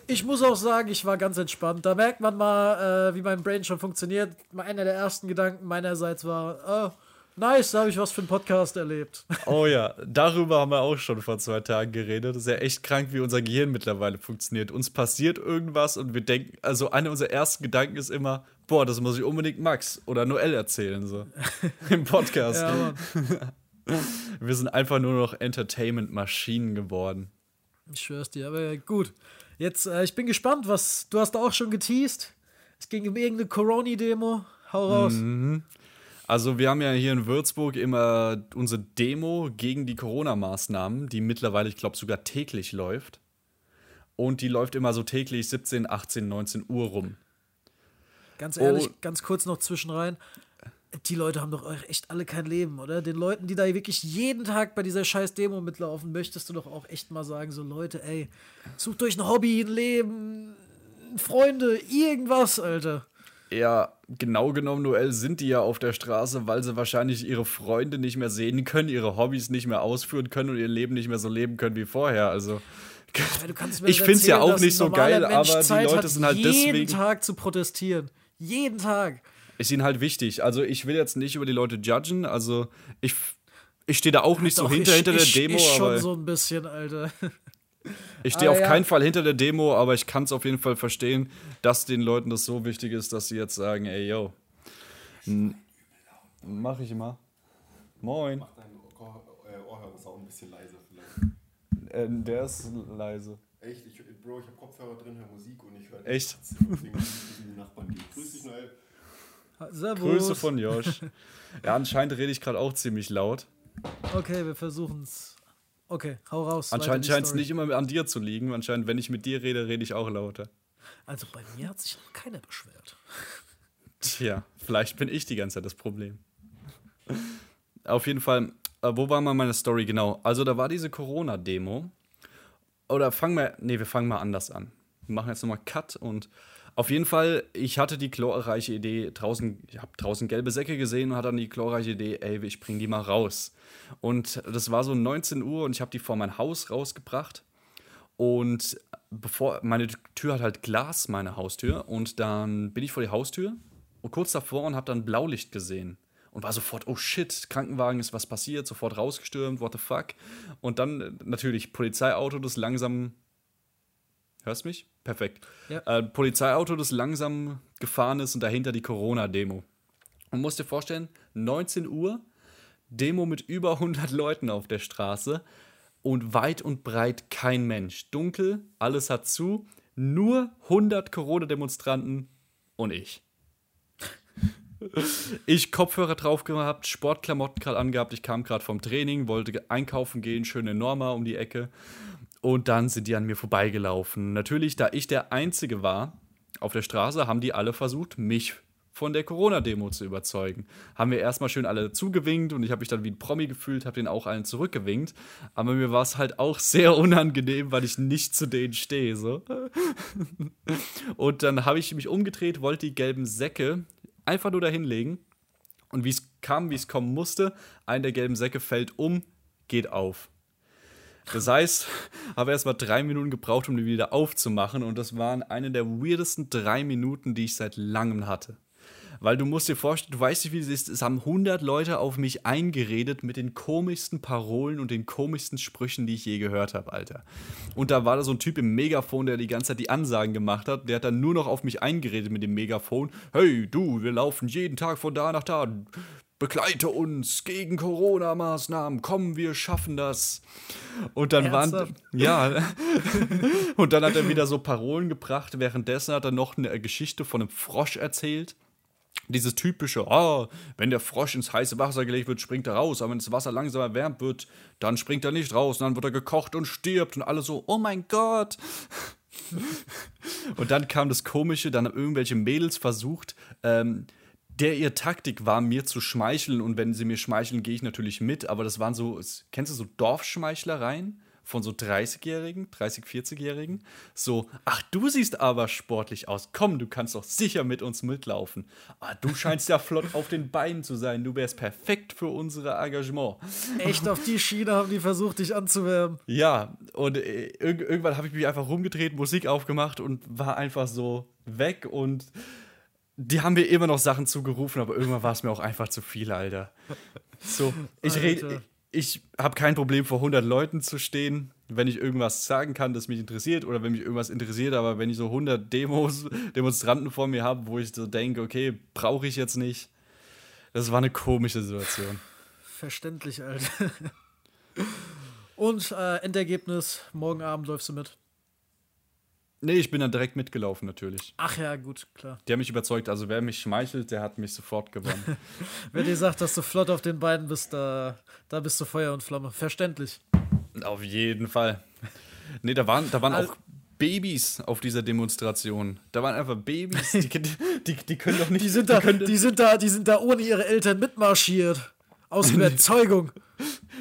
Ich muss auch sagen, ich war ganz entspannt. Da merkt man mal, äh, wie mein Brain schon funktioniert. Einer der ersten Gedanken meinerseits war, äh, nice, da habe ich was für einen Podcast erlebt. [LAUGHS] Oh ja, darüber haben wir auch schon vor zwei Tagen geredet. Das ist ja echt krank, wie unser Gehirn mittlerweile funktioniert. Uns passiert irgendwas und wir denken, also einer unserer ersten Gedanken ist immer, boah, das muss ich unbedingt Max oder Noel erzählen, so. [LAUGHS] Im Podcast. ja. [LAUGHS] Wir sind einfach nur noch Entertainment-Maschinen geworden. Ich schwör's dir, aber gut. Jetzt, äh, ich bin gespannt, was. Du hast auch schon geteased. Es ging um irgendeine Corona-Demo. Hau raus. Mhm. Also wir haben ja hier in Würzburg immer unsere Demo gegen die Corona-Maßnahmen, die mittlerweile, ich glaube, sogar täglich läuft. Und die läuft immer so täglich 17, 18, 19 Uhr rum. Ganz ehrlich, Oh. ganz kurz noch zwischenrein. Die Leute haben doch echt alle kein Leben, oder? Den Leuten, die da wirklich jeden Tag bei dieser scheiß Demo mitlaufen, möchtest du doch auch echt mal sagen, so Leute, ey, sucht euch ein Hobby, ein Leben, Freunde, irgendwas, Alter. Ja, genau genommen, Noel, sind die ja auf der Straße, weil sie wahrscheinlich ihre Freunde nicht mehr sehen können, ihre Hobbys nicht mehr ausführen können und ihr Leben nicht mehr so leben können wie vorher. Also, Ja, du kannst mir Ich nicht find's ja auch nicht so geil, Mensch aber die Zeit Leute hat, sind halt jeden deswegen- Tag zu protestieren. Jeden Tag. ist ihnen halt wichtig. Also, ich will jetzt nicht über die Leute judgen. Also, ich, ich stehe da auch nicht so Doch, hinter, ich, hinter der ich, Demo, ich schon aber so ein bisschen, Alter. [LAUGHS] ich stehe Ah, auf ja. keinen Fall hinter der Demo, aber ich kann es auf jeden Fall verstehen, dass den Leuten das so wichtig ist, dass sie jetzt sagen, ey, yo. Mach ich immer. Moin. Dein Ohr- äh, Ohrhörer sauber. bisschen leiser vielleicht. Äh, der ist leise. Echt? Ich, Bro, ich habe Kopfhörer drin, höre Musik und ich höre Echt? Grüß dich, Noel. Servus. Grüße von Josh. ja, anscheinend rede ich gerade auch ziemlich laut. Okay, wir versuchen es. Okay, hau raus. Anscheinend scheint es nicht immer an dir zu liegen. Anscheinend, wenn ich mit dir rede, rede ich auch lauter. Also bei mir hat sich noch keiner beschwert. Tja, vielleicht bin ich die ganze Zeit das Problem. Auf jeden Fall, äh, wo war mal meine Story genau? Also da war diese Corona-Demo. Oder fangen wir, nee, wir fangen mal anders an. Wir machen jetzt nochmal Cut und auf jeden Fall, ich hatte die glorreiche Idee, draußen, ich habe draußen gelbe Säcke gesehen und hatte dann die glorreiche Idee, ey, ich bring die mal raus. Und das war so 19 Uhr und ich habe die vor mein Haus rausgebracht. Und bevor, meine Tür hat halt Glas, meine Haustür. Und dann bin ich vor die Haustür und kurz davor und habe dann Blaulicht gesehen. Und war sofort, oh shit, Krankenwagen ist was passiert, sofort rausgestürmt, what the fuck. Und dann äh, natürlich Polizeiauto, das langsam. Hörst mich? Perfekt. Ja. Äh, Polizeiauto, das langsam gefahren ist und dahinter die Corona-Demo. Und musst dir vorstellen, 19 Uhr, Demo mit über 100 Leuten auf der Straße und weit und breit kein Mensch. Dunkel, alles hat zu, nur 100 Corona-Demonstranten und ich. Ich Kopfhörer drauf gehabt, Sportklamotten gerade angehabt, ich kam gerade vom Training, wollte einkaufen gehen, schöne Norma um die Ecke. Und dann sind die an mir vorbeigelaufen. Natürlich, da ich der Einzige war auf der Straße, haben die alle versucht, mich von der Corona-Demo zu überzeugen. Haben wir erstmal schön alle zugewinkt und ich habe mich dann wie ein Promi gefühlt, habe den auch allen zurückgewinkt. Aber mir war es halt auch [LAUGHS] sehr unangenehm, weil ich nicht zu denen stehe. So. [LAUGHS] Und dann habe ich mich umgedreht, wollte die gelben Säcke einfach nur dahin legen. Und wie es kam, wie es kommen musste, einer der gelben Säcke fällt um, geht auf. Das heißt, [LAUGHS] habe erst mal drei Minuten gebraucht, um die wieder aufzumachen. Und das waren eine der weirdesten drei Minuten, die ich seit langem hatte. Weil du musst dir vorstellen, du weißt nicht, wie es ist. Es haben 100 Leute auf mich eingeredet mit den komischsten Parolen und den komischsten Sprüchen, die ich je gehört habe, Alter. Und da war da so ein Typ im Megafon, der die ganze Zeit die Ansagen gemacht hat. Der hat dann nur noch auf mich eingeredet mit dem Megafon. Hey, du, wir laufen jeden Tag von da nach da. Begleite uns gegen Corona-Maßnahmen. Komm, wir schaffen das. Und dann waren. Ernsthaft? Ja. [LAUGHS] und dann hat er wieder so Parolen gebracht. Währenddessen hat er noch eine Geschichte von einem Frosch erzählt. Dieses typische, ah, wenn der Frosch ins heiße Wasser gelegt wird, springt er raus. Aber wenn das Wasser langsam erwärmt wird, dann springt er nicht raus. Und dann wird er gekocht und stirbt. Und alle so, oh mein Gott. und dann kam das Komische, dann haben irgendwelche Mädels versucht, ähm, der ihr Taktik war, mir zu schmeicheln. Und wenn sie mir schmeicheln, gehe ich natürlich mit. Aber das waren so, kennst du so Dorfschmeichlereien? Von so 30-Jährigen, 30-, 40-Jährigen. So, ach, du siehst aber sportlich aus. Komm, du kannst doch sicher mit uns mitlaufen. Ah, du scheinst ja flott auf den Beinen zu sein. Du wärst perfekt für unser Engagement. Echt auf die Schiene haben die versucht, dich anzuwerben. Ja, und äh, irg irgendwann habe ich mich einfach rumgedreht, Musik aufgemacht und war einfach so weg und die haben mir immer noch Sachen zugerufen, aber irgendwann war es mir auch einfach zu viel, Alter. So, ich rede, ich habe kein Problem vor 100 Leuten zu stehen, wenn ich irgendwas sagen kann, das mich interessiert oder wenn mich irgendwas interessiert, aber wenn ich so 100 Demos, Demonstranten vor mir habe, wo ich so denke, okay, brauche ich jetzt nicht. Das war eine komische Situation. Verständlich, Alter. [LAUGHS] Und äh, Endergebnis, morgen Abend läufst du mit. Nee, ich bin dann direkt mitgelaufen natürlich. Ach ja, gut, klar. Die haben mich überzeugt, also wer mich schmeichelt, der hat mich sofort gewonnen. [LAUGHS] Wer dir sagt, dass du flott auf den Beinen bist, da, da bist du Feuer und Flamme. Verständlich. Auf jeden Fall. Nee, da waren, da waren auch Babys auf dieser Demonstration. Da waren einfach Babys, die, [LAUGHS] die, die können doch nicht. Die sind da, können, die sind da, die sind da ohne ihre Eltern mitmarschiert. Aus Überzeugung.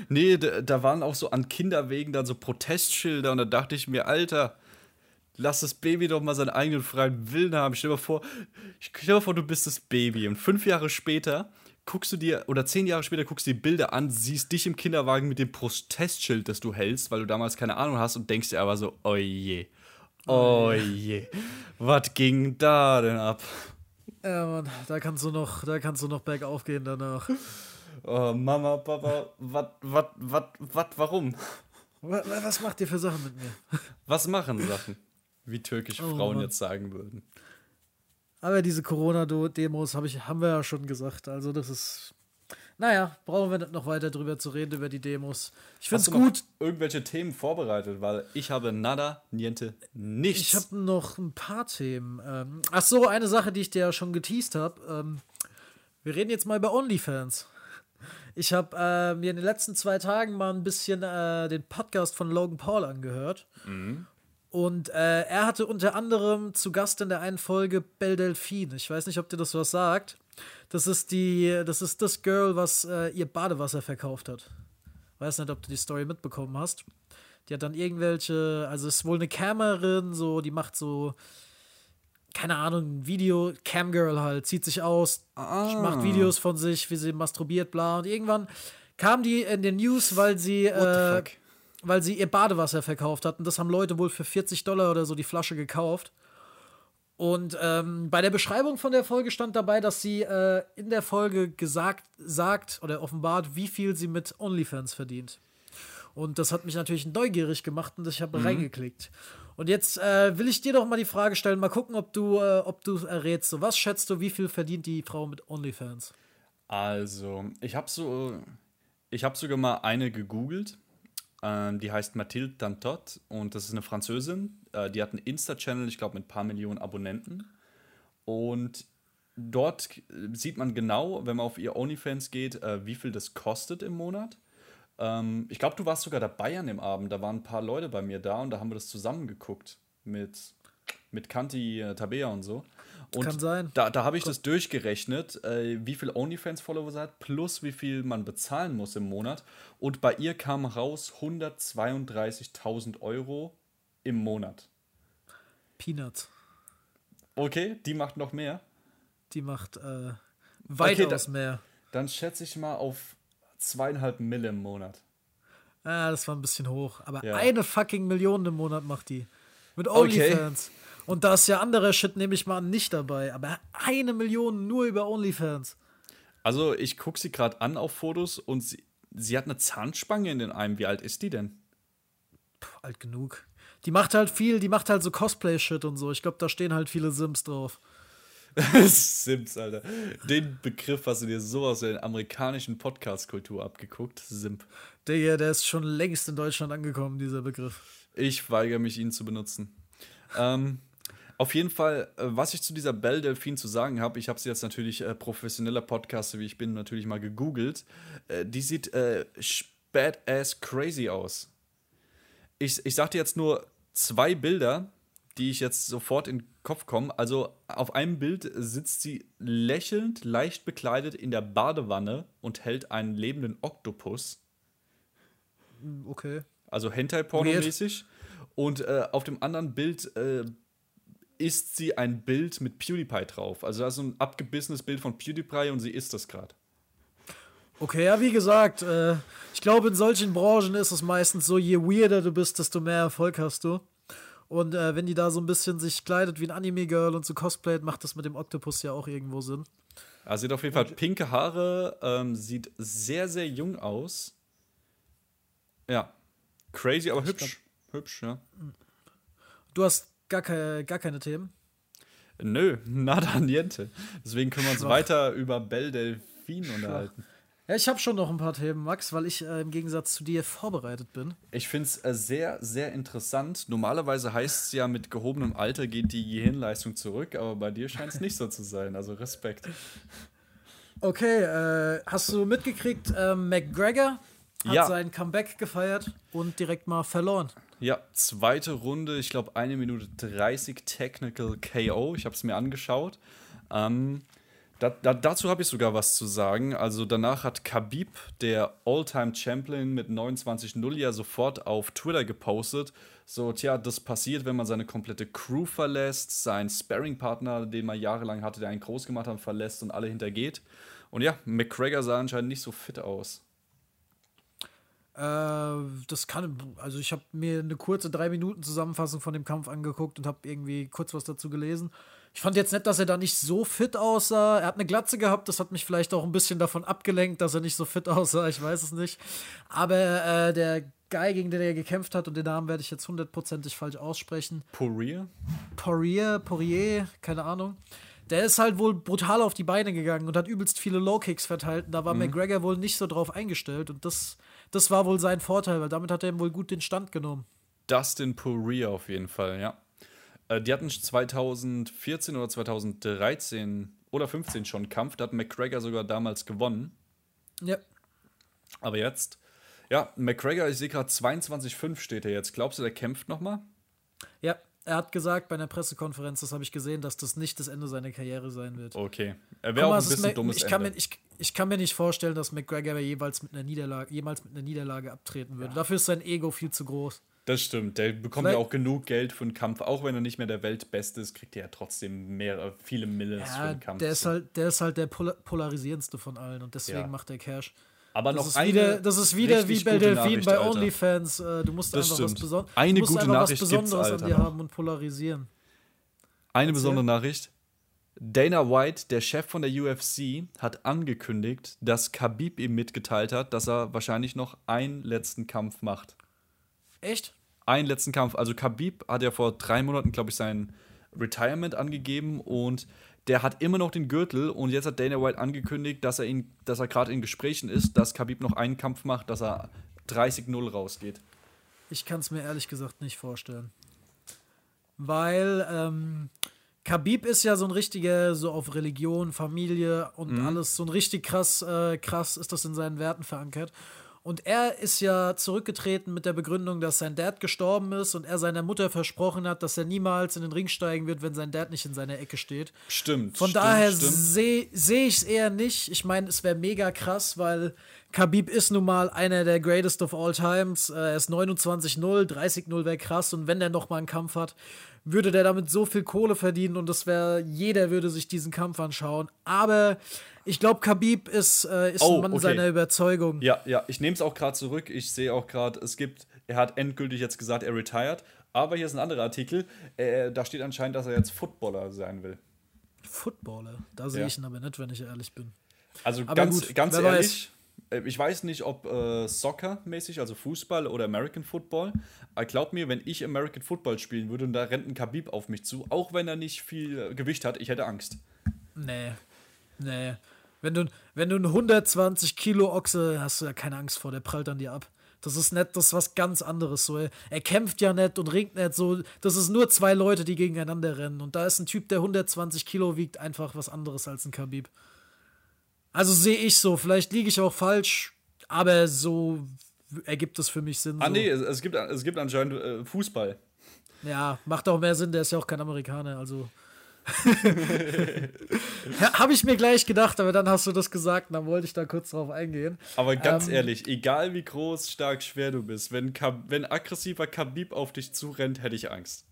nee, da, da waren auch so an Kinderwegen dann so Protestschilder und da dachte ich mir, Alter, lass das Baby doch mal seinen eigenen freien Willen haben. Stell dir mal vor, stell dir vor, du bist das Baby und fünf Jahre später guckst du dir, oder zehn Jahre später guckst du die Bilder an, siehst dich im Kinderwagen mit dem Protestschild, das du hältst, weil du damals keine Ahnung hast und denkst dir aber so, oh je, oh je, was ging da denn ab? Ja, Mann, da kannst du noch, da kannst du noch bergauf gehen danach. Oh, Mama, Papa, was, was, was, was, warum? Wa- wa- Was macht ihr für Sachen mit mir? Was machen Sachen? Wie türkische Oh, Frauen Mann. jetzt sagen würden. Aber diese Corona-Demos hab ich, haben wir ja schon gesagt. Also, das ist. Naja, brauchen wir nicht noch weiter drüber zu reden, über die Demos. Ich finde es gut. irgendwelche Themen vorbereitet? Weil ich habe nada, niente, nichts. Ich habe noch ein paar Themen. Ähm, ach so, eine Sache, die ich dir ja schon geteased habe. Ähm, wir reden jetzt mal über OnlyFans. Ich habe äh, mir in den letzten zwei Tagen mal ein bisschen äh, den Podcast von Logan Paul angehört. Und äh, er hatte unter anderem zu Gast in der einen Folge Belle Delphine. Ich weiß nicht, ob dir das was sagt. Das ist die, das ist das Girl, was äh, ihr Badewasser verkauft hat. Weiß nicht, ob du die Story mitbekommen hast. Die hat dann irgendwelche, also ist wohl eine Camerin, so, die macht so, keine Ahnung, ein Video, Camgirl halt, zieht sich aus, macht Videos von sich, wie sie masturbiert, bla. Und irgendwann kam die in den News, weil sie, What the äh, fuck? Weil sie ihr Badewasser verkauft hat. Und das haben Leute wohl für 40 Dollar oder so die Flasche gekauft. Und ähm, bei der Beschreibung von der Folge stand dabei, dass sie äh, in der Folge gesagt, sagt oder offenbart, wie viel sie mit OnlyFans verdient. Und das hat mich natürlich neugierig gemacht und ich habe reingeklickt. Und jetzt äh, will ich dir doch mal die Frage stellen, mal gucken, ob du, äh, ob du errätst. So, was schätzt du, wie viel verdient die Frau mit OnlyFans? Also, ich habe so, ich habe sogar mal eine gegoogelt. Ähm, die heißt Mathilde Dantot und das ist eine Französin. Äh, die hat einen Insta-Channel, ich glaube, mit ein paar Millionen Abonnenten. Und dort sieht man genau, wenn man auf ihr OnlyFans geht, äh, wie viel das kostet im Monat. Ähm, ich glaube, du warst sogar dabei an dem Abend. Da waren ein paar Leute bei mir da und da haben wir das zusammen geguckt mit, mit Kanti, äh, Tabea und so. Und Kann sein. Da, da habe ich das durchgerechnet, äh, wie viel OnlyFans-Follower sie hat, plus wie viel man bezahlen muss im Monat. Und bei ihr kam raus 132.000 Euro im Monat. Peanuts. Okay, die macht noch mehr. Die macht äh, weitaus da- mehr. Dann schätze ich mal auf zweieinhalb Mille im Monat. Ah, das war ein bisschen hoch. Aber Ja. eine fucking Million im Monat macht die. Mit Okay. Und da ist ja anderer Shit, nehme ich mal an, nicht dabei. Aber eine Million nur über OnlyFans. Also, ich gucke sie gerade an auf Fotos und sie, sie hat eine Zahnspange in den Armen. Wie alt ist die denn? Puh, alt genug. Die macht halt viel, die macht halt so Cosplay-Shit und so. Ich glaube, da stehen halt viele Sims drauf. [LAUGHS] Sims, Alter. Den Begriff hast du dir so aus der amerikanischen Podcast-Kultur abgeguckt. Simp. Der hier, der ist schon längst in Deutschland angekommen, dieser Begriff. Ich weigere mich, ihn zu benutzen. Ähm, auf jeden Fall, äh, was ich zu dieser Belle Delphine zu sagen habe, ich habe sie jetzt natürlich äh, professioneller Podcaster, wie ich bin, natürlich mal gegoogelt. Äh, die sieht äh, badass crazy aus. Ich, ich sag dir jetzt nur zwei Bilder, die ich jetzt sofort in den Kopf komme. Also auf einem Bild sitzt sie lächelnd, leicht bekleidet in der Badewanne und hält einen lebenden Oktopus. Okay. Also Hentai-Porno-mäßig. Und äh, auf dem anderen Bild äh, ist sie ein Bild mit PewDiePie drauf. Also da ist so ein abgebissenes Bild von PewDiePie und sie isst das gerade. Okay, ja, wie gesagt, äh, ich glaube, in solchen Branchen ist es meistens so, je weirder du bist, desto mehr Erfolg hast du. Und äh, wenn die da so ein bisschen sich kleidet wie ein Anime-Girl und so cosplayt, macht das mit dem Oktopus ja auch irgendwo Sinn. Also sie hat auf jeden Fall pinke Haare, ähm, sieht sehr, sehr jung aus. Ja. Crazy, aber hübsch. Hübsch, ja. Du hast gar, keine, gar keine Themen. Nö, nada [LAUGHS] niente. Deswegen können wir uns Schwach. weiter über Belle Delphine unterhalten. Ja, ich habe schon noch ein paar Themen, Max, weil ich äh, im Gegensatz zu dir vorbereitet bin. Ich finde es äh, sehr, sehr interessant. Normalerweise heißt es ja, mit gehobenem Alter geht die Gehirnleistung zurück, aber bei dir scheint es nicht so zu sein. Also Respekt. Okay, äh, hast du mitgekriegt, äh, McGregor hat Ja. sein Comeback gefeiert und direkt mal verloren. Ja, zweite Runde, ich glaube eine Minute 30 Technical KO. Ich habe es mir angeschaut. Ähm, da, da, dazu habe ich sogar was zu sagen. Also danach hat Khabib, der All-Time-Champion mit 29-0, ja sofort auf Twitter gepostet. So, tja, das passiert, wenn man seine komplette Crew verlässt, seinen Sparring-Partner, den man jahrelang hatte, der einen groß gemacht hat, verlässt und alle hintergeht. Und ja, McGregor sah anscheinend nicht so fit aus. Äh, das kann, also ich habe mir eine kurze drei Minuten Zusammenfassung von dem Kampf angeguckt und habe irgendwie kurz was dazu gelesen. Ich fand jetzt nicht, dass er da nicht so fit aussah. Er hat eine Glatze gehabt, das hat mich vielleicht auch ein bisschen davon abgelenkt, dass er nicht so fit [LAUGHS] aussah. Ich weiß es nicht. Aber äh, der Guy, gegen den er gekämpft hat, und den Namen werde ich jetzt hundertprozentig falsch aussprechen, Poirier? Poirier, Poirier, keine Ahnung. der ist halt wohl brutal auf die Beine gegangen und hat übelst viele Low-Kicks verteilt. Und da war McGregor wohl nicht so drauf eingestellt. Und das, das war wohl sein Vorteil, weil damit hat er ihm wohl gut den Stand genommen. Dustin Poirier auf jeden Fall, ja. Äh, die hatten 2014 oder 2013 oder 15 schon Kampf. Da hat McGregor sogar damals gewonnen. Ja. Aber jetzt, ja, McGregor, ich sehe gerade 22,5 steht er jetzt. Glaubst du, der kämpft nochmal? Ja, er hat gesagt bei einer Pressekonferenz, das habe ich gesehen, dass das nicht das Ende seiner Karriere sein wird. Okay. Er wäre auch ein bisschen dummes ich, kann mir, Ende. ich, ich kann mir nicht vorstellen, dass McGregor jeweils mit einer Niederlage, jemals mit einer Niederlage abtreten würde. Dafür ist sein Ego viel zu groß. Das stimmt. Der bekommt Vielleicht- ja auch genug Geld für einen Kampf. Auch wenn er nicht mehr der Weltbeste ist, kriegt er ja trotzdem mehrere, viele Milles für Ja, einen Kampf. der ist halt, der ist halt der Polar polarisierendste von allen und deswegen Ja. macht er Cash. Aber Das noch ist eine wieder, das ist wieder wie bei Delfin bei. OnlyFans. Äh, Du musst Das einfach was, stimmt. Beson Eine du musst gute einfach Nachricht was Besonderes Alter, an dir haben und polarisieren. Eine besondere Nachricht. Dana White, der Chef von der UFC, hat angekündigt, dass Khabib ihm mitgeteilt hat, dass er wahrscheinlich noch einen letzten Kampf macht. Echt? Einen letzten Kampf. Also Khabib hat ja vor drei Monaten, glaube ich, sein Retirement angegeben und der hat immer noch den Gürtel und jetzt hat Dana White angekündigt, dass er ihn, dass er gerade in Gesprächen ist, dass Khabib noch einen Kampf macht, dass er 30-0 rausgeht. Ich kann es mir ehrlich gesagt nicht vorstellen. Weil ähm, Khabib ist ja so ein richtiger, so auf Religion, Familie und Mhm. alles, so ein richtig krass, äh, krass ist das in seinen Werten verankert. Und er ist ja zurückgetreten mit der Begründung, dass sein Dad gestorben ist und er seiner Mutter versprochen hat, dass er niemals in den Ring steigen wird, wenn sein Dad nicht in seiner Ecke steht. Stimmt. Von stimmt, daher sehe seh ich es eher nicht. Ich meine, es wäre mega krass, weil Khabib ist nun mal einer der greatest of all times. Äh, Er ist 29-0, 30-0 wäre krass. Und wenn der noch mal einen Kampf hat, würde der damit so viel Kohle verdienen und das wäre, jeder würde sich diesen Kampf anschauen. Aber ich glaube, Khabib ist, äh, ist Oh, ein Mann okay. seiner Überzeugung. Ja, ja, ich nehme es auch gerade zurück. Ich sehe auch gerade, es gibt, er hat endgültig jetzt gesagt, er retired. Aber hier ist ein anderer Artikel. Äh, da steht anscheinend, dass er jetzt Footballer sein will. Footballer, da sehe Ja. ich ihn aber nicht, wenn ich ehrlich bin. Also Aber ganz, gut, ganz ehrlich, äh, ich weiß nicht, ob äh, Soccer-mäßig, also Fußball oder American Football. Aber glaub mir, wenn ich American Football spielen würde und da rennt ein Khabib auf mich zu, auch wenn er nicht viel äh, Gewicht hat, ich hätte Angst. Nee. Nee. Wenn du, wenn du einen 120 Kilo Ochse hast du ja keine Angst vor, der prallt an dir ab. Das ist nicht, das ist was ganz anderes. So, er, er kämpft ja nicht und ringt nicht so. Das ist nur zwei Leute, die gegeneinander rennen. Und da ist ein Typ, der 120 Kilo wiegt, einfach was anderes als ein Khabib. Also sehe ich so. Vielleicht liege ich auch falsch, aber so ergibt es für mich Sinn. Ah, so. nee, es, es, gibt, es gibt anscheinend äh, Fußball. Ja, macht auch mehr Sinn, der ist ja auch kein Amerikaner, also. [LAUGHS] Habe ich mir gleich gedacht, aber dann hast du das gesagt und dann wollte ich da kurz drauf eingehen. Aber ganz Ähm, ehrlich, egal wie groß, stark, schwer du bist, wenn, wenn aggressiver Khabib auf dich zurennt, hätte ich Angst.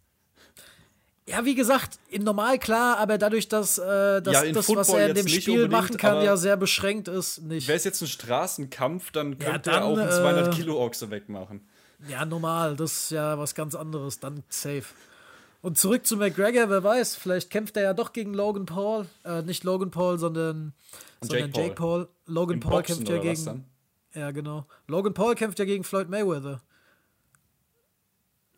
Ja, wie gesagt, in normal klar, aber dadurch, dass, äh, dass Ja, das, was Football er in dem Spiel machen kann, ja sehr beschränkt ist, nicht. Wäre es jetzt ein Straßenkampf, dann Ja, könnte dann, er auch einen äh, 200 Kilo Ochse wegmachen. Ja, normal, das ist ja was ganz anderes, dann safe. Und zurück zu McGregor, wer weiß, vielleicht kämpft er ja doch gegen Logan Paul. Äh, nicht Logan Paul, sondern, sondern Jake Jake Paul. Logan Im Paul Boxen kämpft ja was gegen. Ja, genau. Logan Paul kämpft ja gegen Floyd Mayweather.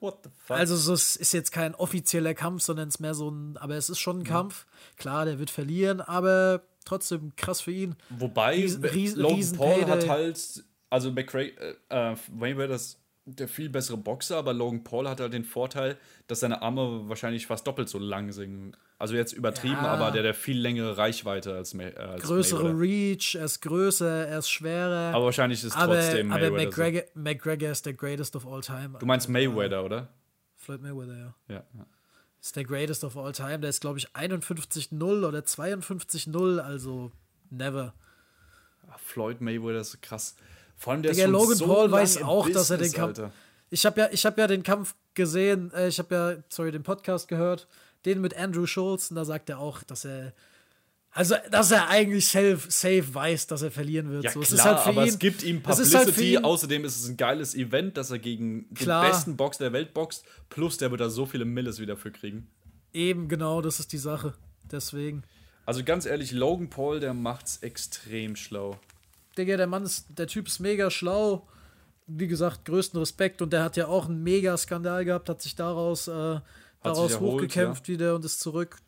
What the fuck? Also so, es ist jetzt kein offizieller Kampf, sondern es ist mehr so ein, aber es ist schon ein Kampf. Klar, der wird verlieren, aber trotzdem krass für ihn. Wobei, Riesen- Riesen- Logan Riesen Paul hat Payday. halt, also McRae, äh, äh, Mayweather ist der viel bessere Boxer, aber Logan Paul hat halt den Vorteil, dass seine Arme wahrscheinlich fast doppelt so lang sind. Also jetzt übertrieben, Ja. aber der hat viel längere Reichweite als, May äh, als Größere Mayweather. Reach, er ist größer, er ist schwerer. Aber wahrscheinlich ist aber, trotzdem aber Mayweather. so. McGregor, McGregor ist der greatest of all time. Du meinst Mayweather, oder? Floyd Mayweather, ja. Ja. ja. Ist der greatest of all time. Der ist, glaube ich, 51-0 oder 52-0, also never. Ah, Floyd Mayweather ist krass. Vor allem der Digga, ist Logan so Paul weiß auch, dass er den Business, Kampf. Alter. Ich habe ja, ich hab ja den Kampf gesehen, äh, ich habe ja, sorry, den Podcast gehört, den mit Andrew Schulz, und da sagt er auch, dass er. Also, dass er eigentlich safe, safe weiß, dass er verlieren wird. Ja, so, klar, halt für aber ihn, es gibt ihm Publicity. ist halt ihn, Außerdem ist es ein geiles Event, dass er gegen Klar. den besten Boxer der Welt boxt. Plus, der wird da so viele Milles wieder für kriegen. Eben, genau, das ist die Sache. Deswegen. Also ganz ehrlich, Logan Paul, der macht's extrem schlau. Digga, der Mann ist, der Typ ist mega schlau. Wie gesagt, größten Respekt. Und der hat ja auch einen mega Skandal gehabt, hat sich daraus, äh, daraus erholt, hochgekämpft wieder und ist zurück.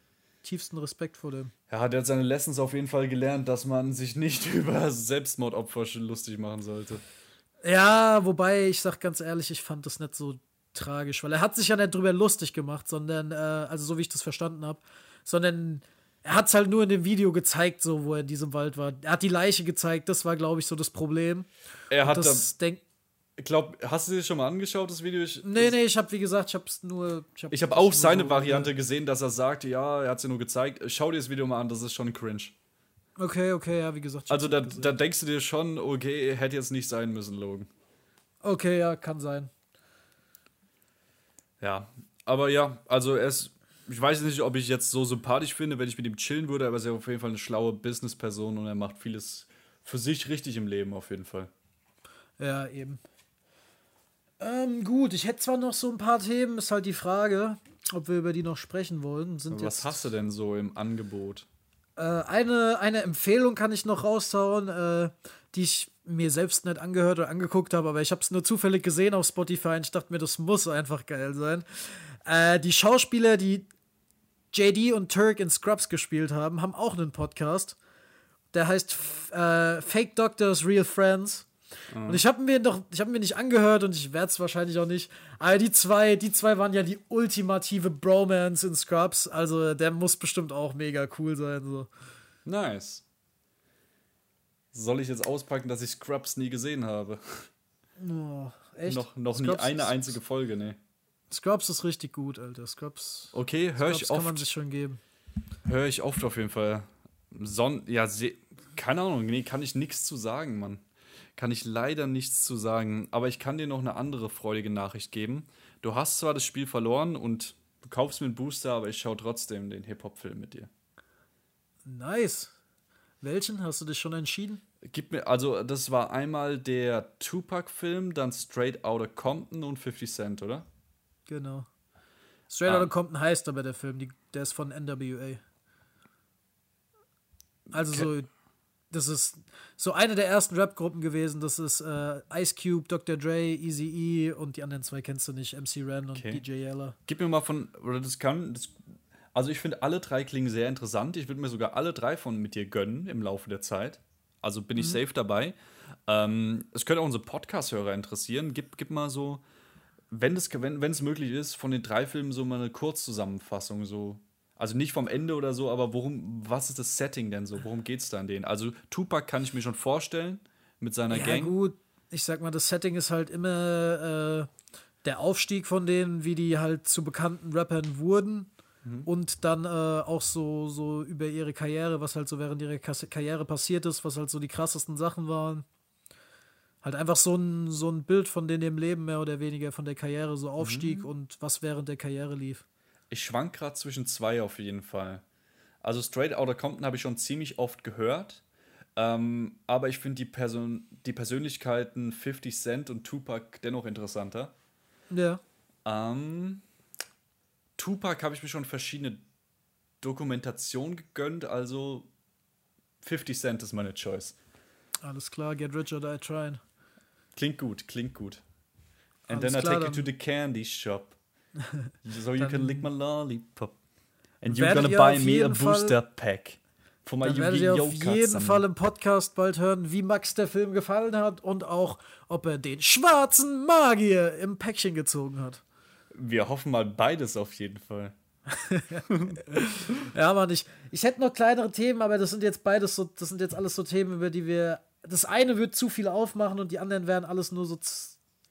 tiefsten Respekt vor dem. Ja, der hat seine Lessons auf jeden Fall gelernt, dass man sich nicht [LAUGHS] über Selbstmordopfer lustig machen sollte. Ja, wobei ich sag ganz ehrlich, ich fand das nicht so tragisch, weil er hat sich ja nicht drüber lustig gemacht, sondern, äh, also so wie ich das verstanden habe, sondern er hat es halt nur in dem Video gezeigt, so wo er in diesem Wald war. Er hat die Leiche gezeigt, das war, glaube ich, so das Problem. Er hat das denk Ich glaube, hast du dir schon mal angeschaut, das Video? Ich, Nee, nee, ich habe wie gesagt, ich habe es nur hab Ich habe auch seine Variante gesehen, dass er sagt, ja, er hat sie nur gezeigt. Schau dir das Video mal an, das ist schon cringe. Okay, okay, ja, wie gesagt. Also da, da denkst du dir schon, okay, hätte jetzt nicht sein müssen, Logan. Okay, ja, kann sein. Ja, aber ja, also er ist, ich weiß nicht, ob ich jetzt so sympathisch finde, wenn ich mit ihm chillen würde, aber er ist ja auf jeden Fall eine schlaue Businessperson und er macht vieles für sich richtig im Leben auf jeden Fall. Ja, eben. Ähm, gut, ich hätte zwar noch so ein paar Themen, ist halt die Frage, ob wir über die noch sprechen wollen. Sind Was hast du denn so im Angebot? Äh, eine, eine Empfehlung kann ich noch raushauen, äh, die ich mir selbst nicht angehört oder angeguckt habe, aber ich habe es nur zufällig gesehen auf Spotify und ich dachte mir, das muss einfach geil sein. Äh, die Schauspieler, die JD und Turk in Scrubs gespielt haben, haben auch einen Podcast. Der heißt äh, Fake Doctors, Real Friends. Und ich habe mir doch, ich habe mir nicht angehört und ich werde es wahrscheinlich auch nicht. Aber die zwei, die zwei waren ja die ultimative Bromance in Scrubs. Also der muss bestimmt auch mega cool sein. So. Nice. Soll ich jetzt auspacken, dass ich Scrubs nie gesehen habe? Oh, echt? Noch, noch nie eine einzige Folge, ne. Scrubs ist richtig gut, Alter. Scrubs, Okay, höre ich kann man oft. sich schon geben. Höre ich oft auf jeden Fall. Son ja, keine Ahnung, nee, kann ich nichts zu sagen, Mann. Kann ich leider nichts zu sagen. Aber ich kann dir noch eine andere freudige Nachricht geben. Du hast zwar das Spiel verloren und du kaufst mir einen Booster, aber ich schaue trotzdem den Hip-Hop-Film mit dir. Nice. Welchen? Hast du dich schon entschieden? Gib mir, also das war einmal der Tupac-Film, dann Straight Outta Compton und 50 Cent, oder? Genau. Straight Ah. Outta Compton heißt aber der Film, die, der ist von NWA. Also so, das ist so eine der ersten Rap-Gruppen gewesen. Das ist äh, Ice Cube, Dr. Dre, Easy E und die anderen zwei kennst du nicht, MC Ren und Okay. DJ Yella. Gib mir mal von, oder das kann, das, also ich finde alle drei klingen sehr interessant. Ich würde mir sogar alle drei von mit dir gönnen im Laufe der Zeit. Also bin ich safe dabei. Ähm, es könnte auch unsere Podcast-Hörer interessieren. Gib, gib mal so, wenn es wenn, möglich ist, von den drei Filmen so mal eine Kurzzusammenfassung. So. Also nicht vom Ende oder so, aber worum, was ist das Setting denn so? Worum geht es da an denen? Also Tupac kann ich mir schon vorstellen mit seiner Ja, Gang. gut. Ich sag mal, das Setting ist halt immer äh, der Aufstieg von denen, wie die halt zu bekannten Rappern wurden. Mhm. Und dann äh, auch so, so über ihre Karriere, was halt so während ihrer Karriere passiert ist, was halt so die krassesten Sachen waren. Halt einfach so ein, so ein Bild von denen im Leben mehr oder weniger von der Karriere, so Aufstieg Mhm. und was während der Karriere lief. Ich schwank gerade zwischen zwei auf jeden Fall. Also Straight Outta Compton habe ich schon ziemlich oft gehört. Ähm, aber ich finde die, Person die Persönlichkeiten 50 Cent und Tupac dennoch interessanter. Ja. Ähm, Tupac habe ich mir schon verschiedene Dokumentationen gegönnt, also 50 Cent ist meine Choice. Alles klar, get rich or die trying. Klingt gut, klingt gut. And Alles then I klar, take you to the candy shop. [LAUGHS] so you can lick my lollipop. And you're gonna buy me a booster pack. For my Dann werdet ihr Yu-Gi-Oh! auf jeden. Fall im Podcast bald hören, wie Max der Film gefallen hat und auch, ob er den schwarzen Magier im Päckchen gezogen hat. Wir hoffen mal beides auf jeden Fall. [LAUGHS] Ja, Mann, ich, ich hätte noch kleinere Themen, aber das sind jetzt beides so, das sind jetzt alles so Themen, über die wir. Das eine wird zu viel aufmachen und die anderen wären alles nur so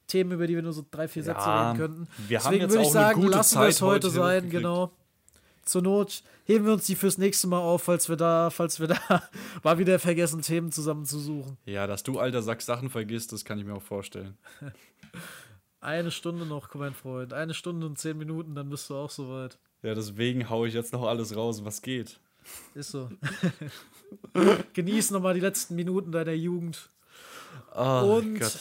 Themen, über die wir nur so drei, vier Sätze Ja, reden könnten. wir haben Deswegen würde ich sagen, lassen wir es heute heute sein, genau. Zur Not heben wir uns die fürs nächste Mal auf, falls wir da, falls wir da [LAUGHS] mal wieder vergessen, Themen zusammenzusuchen. Ja, dass du alter Sack Sachen vergisst, das kann ich mir auch vorstellen. [LAUGHS] Eine Stunde noch, mein Freund. Eine Stunde und zehn Minuten, dann bist du auch soweit. Ja, deswegen haue ich jetzt noch alles raus, was geht. Ist so. [LAUGHS] Genieß nochmal die letzten Minuten deiner Jugend. Oh Und Gott.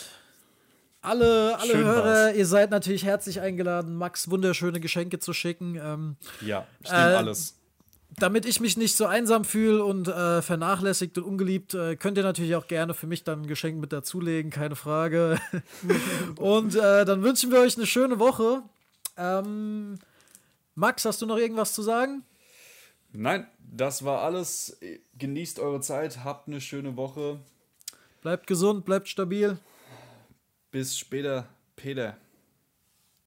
alle, alle Schön Hörer, war's. ihr seid natürlich herzlich eingeladen, Max wunderschöne Geschenke zu schicken. Ähm, Ja, stimmt Äh, alles. damit ich mich nicht so einsam fühle und äh, vernachlässigt und ungeliebt, äh, könnt ihr natürlich auch gerne für mich dann ein Geschenk mit dazulegen, keine Frage. [LAUGHS] und äh, dann wünschen wir euch eine schöne Woche. Ähm, Max, hast du noch irgendwas zu sagen? Nein, das war alles. Genießt eure Zeit, habt eine schöne Woche. Bleibt gesund, bleibt stabil. Bis später, Peter.